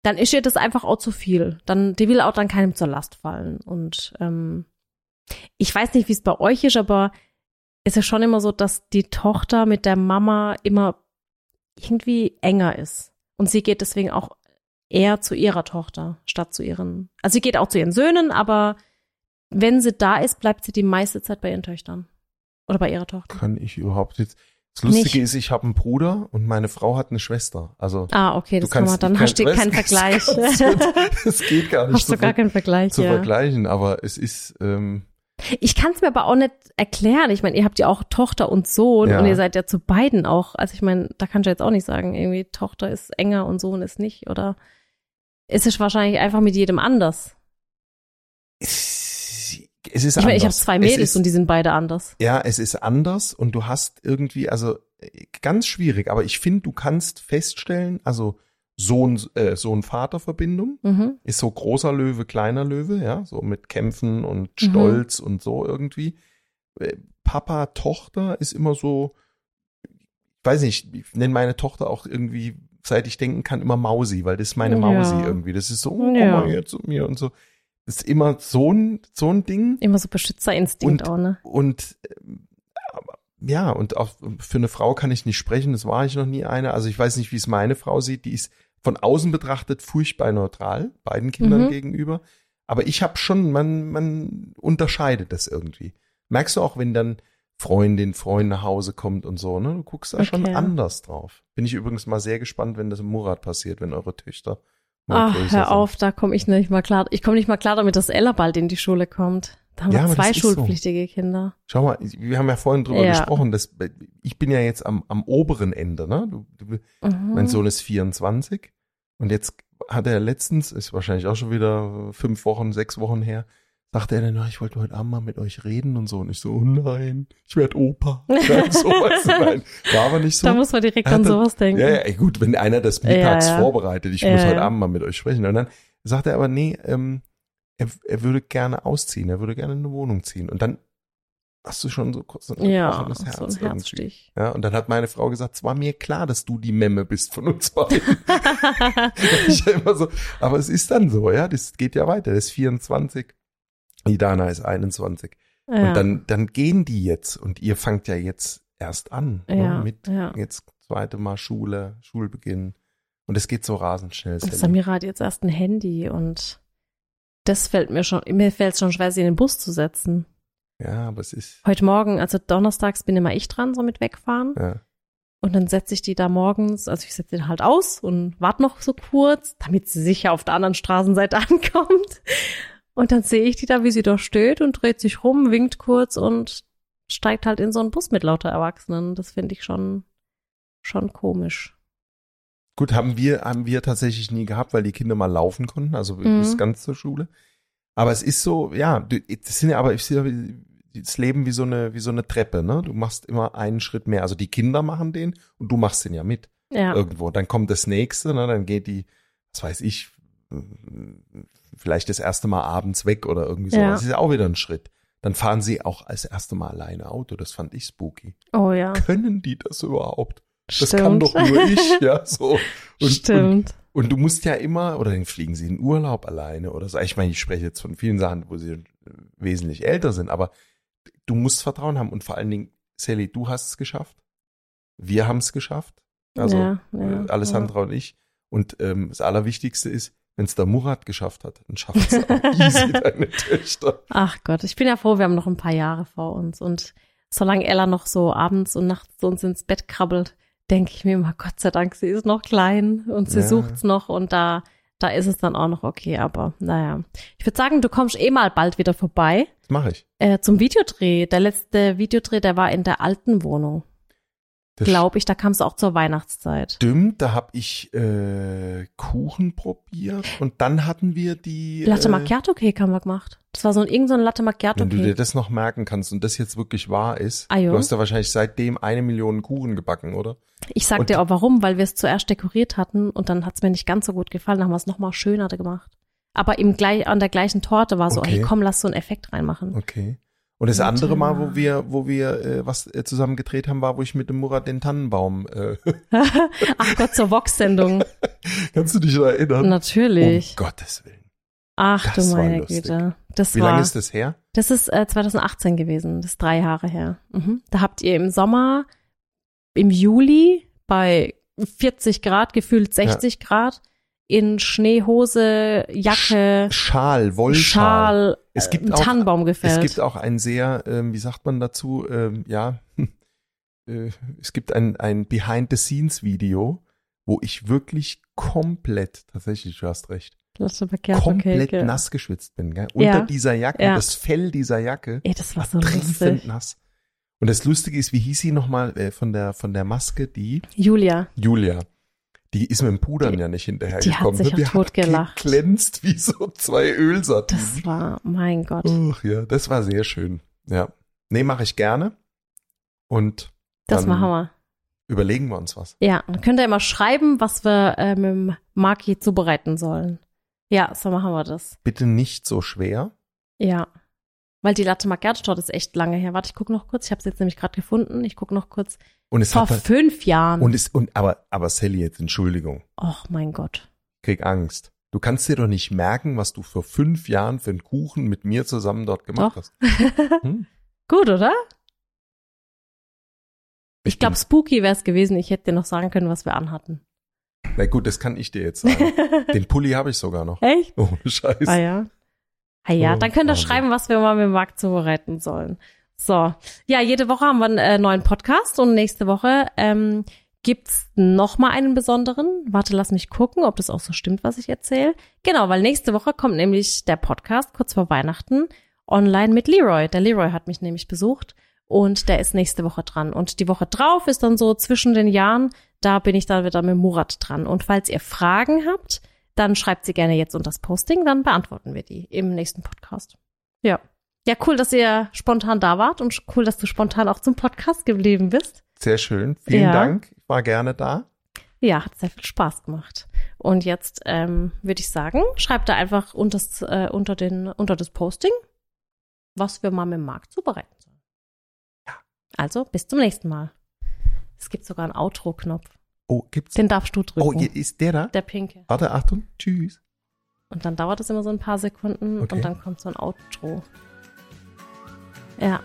B: dann ist ihr das einfach auch zu viel. Dann, die will auch dann keinem zur Last fallen. Und ähm, ich weiß nicht, wie es bei euch ist, aber ist schon immer so, dass die Tochter mit der Mama immer irgendwie enger ist. Und sie geht deswegen auch eher zu ihrer Tochter statt zu ihren. Also sie geht auch zu ihren Söhnen, aber wenn sie da ist, bleibt sie die meiste Zeit bei ihren Töchtern. Oder bei ihrer Tochter.
C: Kann ich überhaupt jetzt. Das Lustige
B: Nicht.
C: ist, ich habe einen Bruder und meine Frau hat eine Schwester. Also
B: Ah, okay, das kann man, dann hast du keinen Vergleich.
C: Das, das geht gar nicht
B: hast du gar keinen Vergleich,
C: zu
B: ja.
C: vergleichen, aber es ist, ähm,
B: Ich kann es mir aber auch nicht erklären. Ich meine, ihr habt ja auch Tochter und Sohn
C: Ja.
B: und ihr seid ja zu beiden auch. Also ich meine, da kannst du jetzt auch nicht sagen, irgendwie Tochter ist enger und Sohn ist nicht. Oder es ist wahrscheinlich einfach mit jedem anders.
C: es, es ist
B: Ich meine, ich habe zwei
C: Es
B: Mädels
C: ist,
B: und die sind beide anders.
C: Ja, es ist anders und du hast irgendwie, also äh, ganz schwierig, aber ich finde, du kannst feststellen, also Sohn, äh, Sohn-Vater-Verbindung
B: Mhm.
C: ist so großer Löwe, kleiner Löwe, ja, so mit Kämpfen und
B: Mhm.
C: Stolz und so irgendwie. Äh, Papa, Tochter ist immer so, ich weiß nicht, ich nenne meine Tochter auch irgendwie, seit ich denken kann, immer Mausi, weil das ist meine
B: Ja.
C: Mausi irgendwie. Das ist so, oh, komm
B: Ja.
C: mal her zu mir und so. Das ist immer so ein, so ein Ding.
B: Immer so Beschützerinstinkt
C: Und-
B: auch, ne?
C: Und ähm, ja, und auch für eine Frau kann ich nicht sprechen, das war ich noch nie eine. Also ich weiß nicht, wie es meine Frau sieht, die ist von außen betrachtet furchtbar neutral, beiden Kindern
B: Mhm.
C: gegenüber. Aber ich habe schon, man, man unterscheidet das irgendwie. Merkst du auch, wenn dann Freundin, Freund nach Hause kommt und so, ne? Du guckst da schon
B: Okay.
C: anders drauf. Bin ich übrigens mal sehr gespannt, wenn das im Murat passiert, wenn eure Töchter mal
B: Ach, hör
C: sind.
B: auf, da komme ich nicht mal klar. Ich komme nicht mal klar damit, dass Ella bald in die Schule kommt. Da haben
C: Ja,
B: wir zwei
C: ist so.
B: schulpflichtige Kinder.
C: Schau mal, wir haben ja vorhin drüber
B: Ja.
C: gesprochen, dass ich bin ja jetzt am, am oberen Ende, ne? Du, du,
B: Mhm.
C: Mein Sohn ist 24 und jetzt hat er letztens, ist wahrscheinlich auch schon wieder fünf Wochen, sechs Wochen her, sagte er dann, "Na, ich wollte heute Abend mal mit euch reden und so. Und ich so, oh nein, ich werde Opa. Ja, so, weißt du, nein. War aber nicht so.
B: da muss man direkt an sowas denken.
C: ja, ja, gut, wenn einer das mittags
B: Ja,
C: vorbereitet, ich muss heute. Abend mal mit euch sprechen. Und dann sagte er aber, nee, ähm, er, er würde gerne ausziehen, er würde gerne in eine Wohnung ziehen. Und dann hast du schon so kurz ein
B: Ja,
C: Herz
B: so ein
C: irgendwie.
B: Herzstich.
C: Ja, und dann hat meine Frau gesagt, es war mir klar, dass du die Memme bist von uns beiden. ich immer so, aber es ist dann so, ja, das geht ja weiter. Das ist 24, die Dana ist 21.
B: ja.
C: Und dann, dann gehen die jetzt und ihr fangt ja jetzt erst an
B: Ja,
C: ne, mit
B: ja.
C: jetzt zweite Mal Schule, Schulbeginn. Und es geht so rasend schnell.
B: Und. Samira hat jetzt erst ein Handy und das fällt mir schon, mir fällt es schon schwer, sie in den Bus zu setzen.
C: Ja, aber es ist,
B: Heute Morgen, also donnerstags bin immer ich dran, so mit wegfahren.
C: ja.
B: Und dann setze ich die da morgens, also ich setze den halt aus und warte noch so kurz, damit sie sicher auf der anderen Straßenseite ankommt. Und dann sehe ich die da, wie sie da steht und dreht sich rum, winkt kurz und steigt halt in so einen Bus mit lauter Erwachsenen. Das finde ich schon, schon komisch.
C: Gut, haben wir, haben wir tatsächlich nie gehabt, weil die Kinder mal laufen konnten, also
B: Mhm.
C: bis ganz zur Schule. Aber es ist so, ja, du- das sind ja aber, ich sehe das Leben wie so eine, wie so eine Treppe, ne? Du machst immer einen Schritt mehr. Also die Kinder machen den und du machst den ja mit
B: Ja.
C: irgendwo. Dann kommt das nächste, ne? Dann geht die, was weiß ich, vielleicht das erste Mal abends weg oder irgendwie so.
B: Ja.
C: Das ist ja auch wieder ein Schritt. Dann fahren sie auch als erste Mal alleine Auto. Das fand ich spooky.
B: Oh ja.
C: Können die das überhaupt? Das
B: Stimmt.
C: kann doch nur ich, ja, so. Und, und,
B: Stimmt.
C: und du musst ja immer, oder dann fliegen sie in Urlaub alleine oder so. Ich meine, ich spreche jetzt von vielen Sachen, wo sie wesentlich älter sind, aber du musst Vertrauen haben und vor allen Dingen, Sally, du hast es geschafft. Wir haben es geschafft. Also
B: Ja, ja,
C: äh, Alessandra und ich. Und ähm, das Allerwichtigste ist, wenn es der Murat geschafft hat, dann schafft es auch easy deine Töchter.
B: Ach Gott, ich bin ja froh, wir haben noch ein paar Jahre vor uns. Und solange Ella noch so abends und nachts zu uns ins Bett krabbelt, denke ich mir immer, Gott sei Dank, sie ist noch klein und sie
C: Ja.
B: sucht's noch und da, da ist es dann auch noch okay. Aber naja, ich würde sagen, du kommst eh mal bald wieder vorbei
C: Das mache ich.
B: äh, zum Videodreh. Der letzte Videodreh, der war in der alten Wohnung, glaube ich. Da kamst du auch zur Weihnachtszeit.
C: stimmt, da habe ich äh, Kuchen probiert und dann hatten wir die
B: Latte
C: äh,
B: Macchiato Cake haben wir gemacht. Das war so ein irgend so ein Latte Macchiato
C: Wenn du dir
B: Cake.
C: das noch merken kannst und das jetzt wirklich wahr ist,
B: Ah,
C: du hast ja wahrscheinlich seitdem eine Million Kuchen gebacken, oder?
B: Ich sag
C: Und-
B: dir auch warum, weil wir es zuerst dekoriert hatten und dann hat's mir nicht ganz so gut gefallen, dann haben wir es nochmal schöner gemacht. Aber im gleich, an der gleichen Torte war so,
C: Okay.
B: hey komm, lass so einen Effekt reinmachen.
C: Okay. Und das andere Mal, wo wir, wo wir äh, was äh, zusammen gedreht haben, war, wo ich mit dem Murat den Tannenbaum. Äh,
B: Ach Gott, zur Vox-Sendung.
C: kannst du dich da erinnern?
B: Natürlich.
C: Um Gottes Willen.
B: Ach
C: das
B: du meine. Güte. Das
C: Wie
B: war,
C: lange ist das her?
B: das ist äh, 2018 gewesen, das ist drei Jahre her. Mhm. Da habt ihr im Sommer, im Juli bei 40 Grad, gefühlt 60 Grad, in Schneehose, Jacke,
C: Schal, Wollschal.
B: Schal,
C: Es gibt
B: einen
C: auch-
B: Tannenbaum
C: Es
B: gefällt.
C: gibt auch ein sehr, ähm, wie sagt man dazu, ähm, ja, äh, es gibt ein, ein Behind-the-Scenes-Video, wo ich wirklich komplett, tatsächlich, du hast recht,
B: Latte Macchiato
C: komplett
B: ja.
C: nass geschwitzt bin. Gell?
B: Ja.
C: Unter dieser Jacke,
B: Ja.
C: das Fell dieser Jacke,
B: Ey, das war so lustig.
C: nass. Und das Lustige ist, wie hieß sie nochmal äh, von der von der Maske, die
B: Julia,
C: Julia. Die ist mit dem Pudern
B: Die-
C: ja nicht
B: die
C: hinterhergekommen.
B: hat sich
C: die
B: auch totgelacht.
C: glänzt wie so zwei Ölsatinen.
B: das war, mein Gott.
C: Ach ja, das war sehr schön. Ja. Nee, mache ich gerne. Und
B: Das
C: dann
B: machen wir.
C: überlegen wir uns was.
B: Ja, dann könnt ihr immer schreiben, was wir äh, mit dem Maki zubereiten sollen. Ja, so machen wir das.
C: Bitte nicht so schwer.
B: Ja. Weil die Latte Macchiato Torte ist echt lange her. Warte, ich gucke noch kurz. Ich habe es jetzt nämlich gerade gefunden. Ich gucke noch kurz.
C: Und es
B: Vor
C: hat
B: fünf Jahren.
C: und es und aber aber Sally jetzt Entschuldigung,
B: Och mein Gott.
C: krieg Angst. Du kannst dir doch nicht merken, was du vor fünf Jahren für einen Kuchen mit mir zusammen dort gemacht
B: Doch.
C: hast. Hm?
B: Gut, oder? Ich glaube,
C: bin-
B: spooky wäre es gewesen. Ich hätte dir noch sagen können, was wir anhatten.
C: Na gut, das kann ich dir jetzt sagen. Den Pulli habe ich sogar noch.
B: Echt?
C: Ohne Scheiß.
B: Ah ja. Ah ja, dann könnt ihr
C: Wahnsinn.
B: schreiben, was wir mal mit dem Markt zubereiten sollen. So. Ja, jede Woche haben wir einen äh, neuen Podcast und nächste Woche ähm, gibt's noch mal einen besonderen. Warte, lass mich gucken, ob das auch so stimmt, was ich erzähle. Genau, weil nächste Woche kommt nämlich der Podcast kurz vor Weihnachten online mit Leroy. Der Leroy hat mich nämlich besucht und der ist nächste Woche dran. Und die Woche drauf ist dann so zwischen den Jahren, da bin ich dann wieder mit Murat dran. Und falls ihr Fragen habt, dann schreibt sie gerne jetzt unter das Posting, dann beantworten wir die im nächsten Podcast. Ja. Ja, cool, dass ihr spontan da wart und cool, dass du spontan auch zum Podcast geblieben bist.
C: Sehr schön. Vielen
B: Ja.
C: Dank. Ich war gerne da.
B: Ja, hat sehr viel Spaß gemacht. Und jetzt ähm, würde ich sagen, schreibt da einfach unter das, äh, unter, den, unter das Posting, was wir mal mit dem Markt zubereiten sollen.
C: Ja.
B: Also, bis zum nächsten Mal. Es gibt sogar einen Outro-Knopf.
C: Oh, gibt's?
B: Den darfst du drücken.
C: Oh, hier ist der da?
B: Der pinke.
C: Warte, Achtung. Tschüss.
B: Und dann dauert es immer so ein paar Sekunden
C: Okay.
B: und dann kommt so ein Outro. Ja.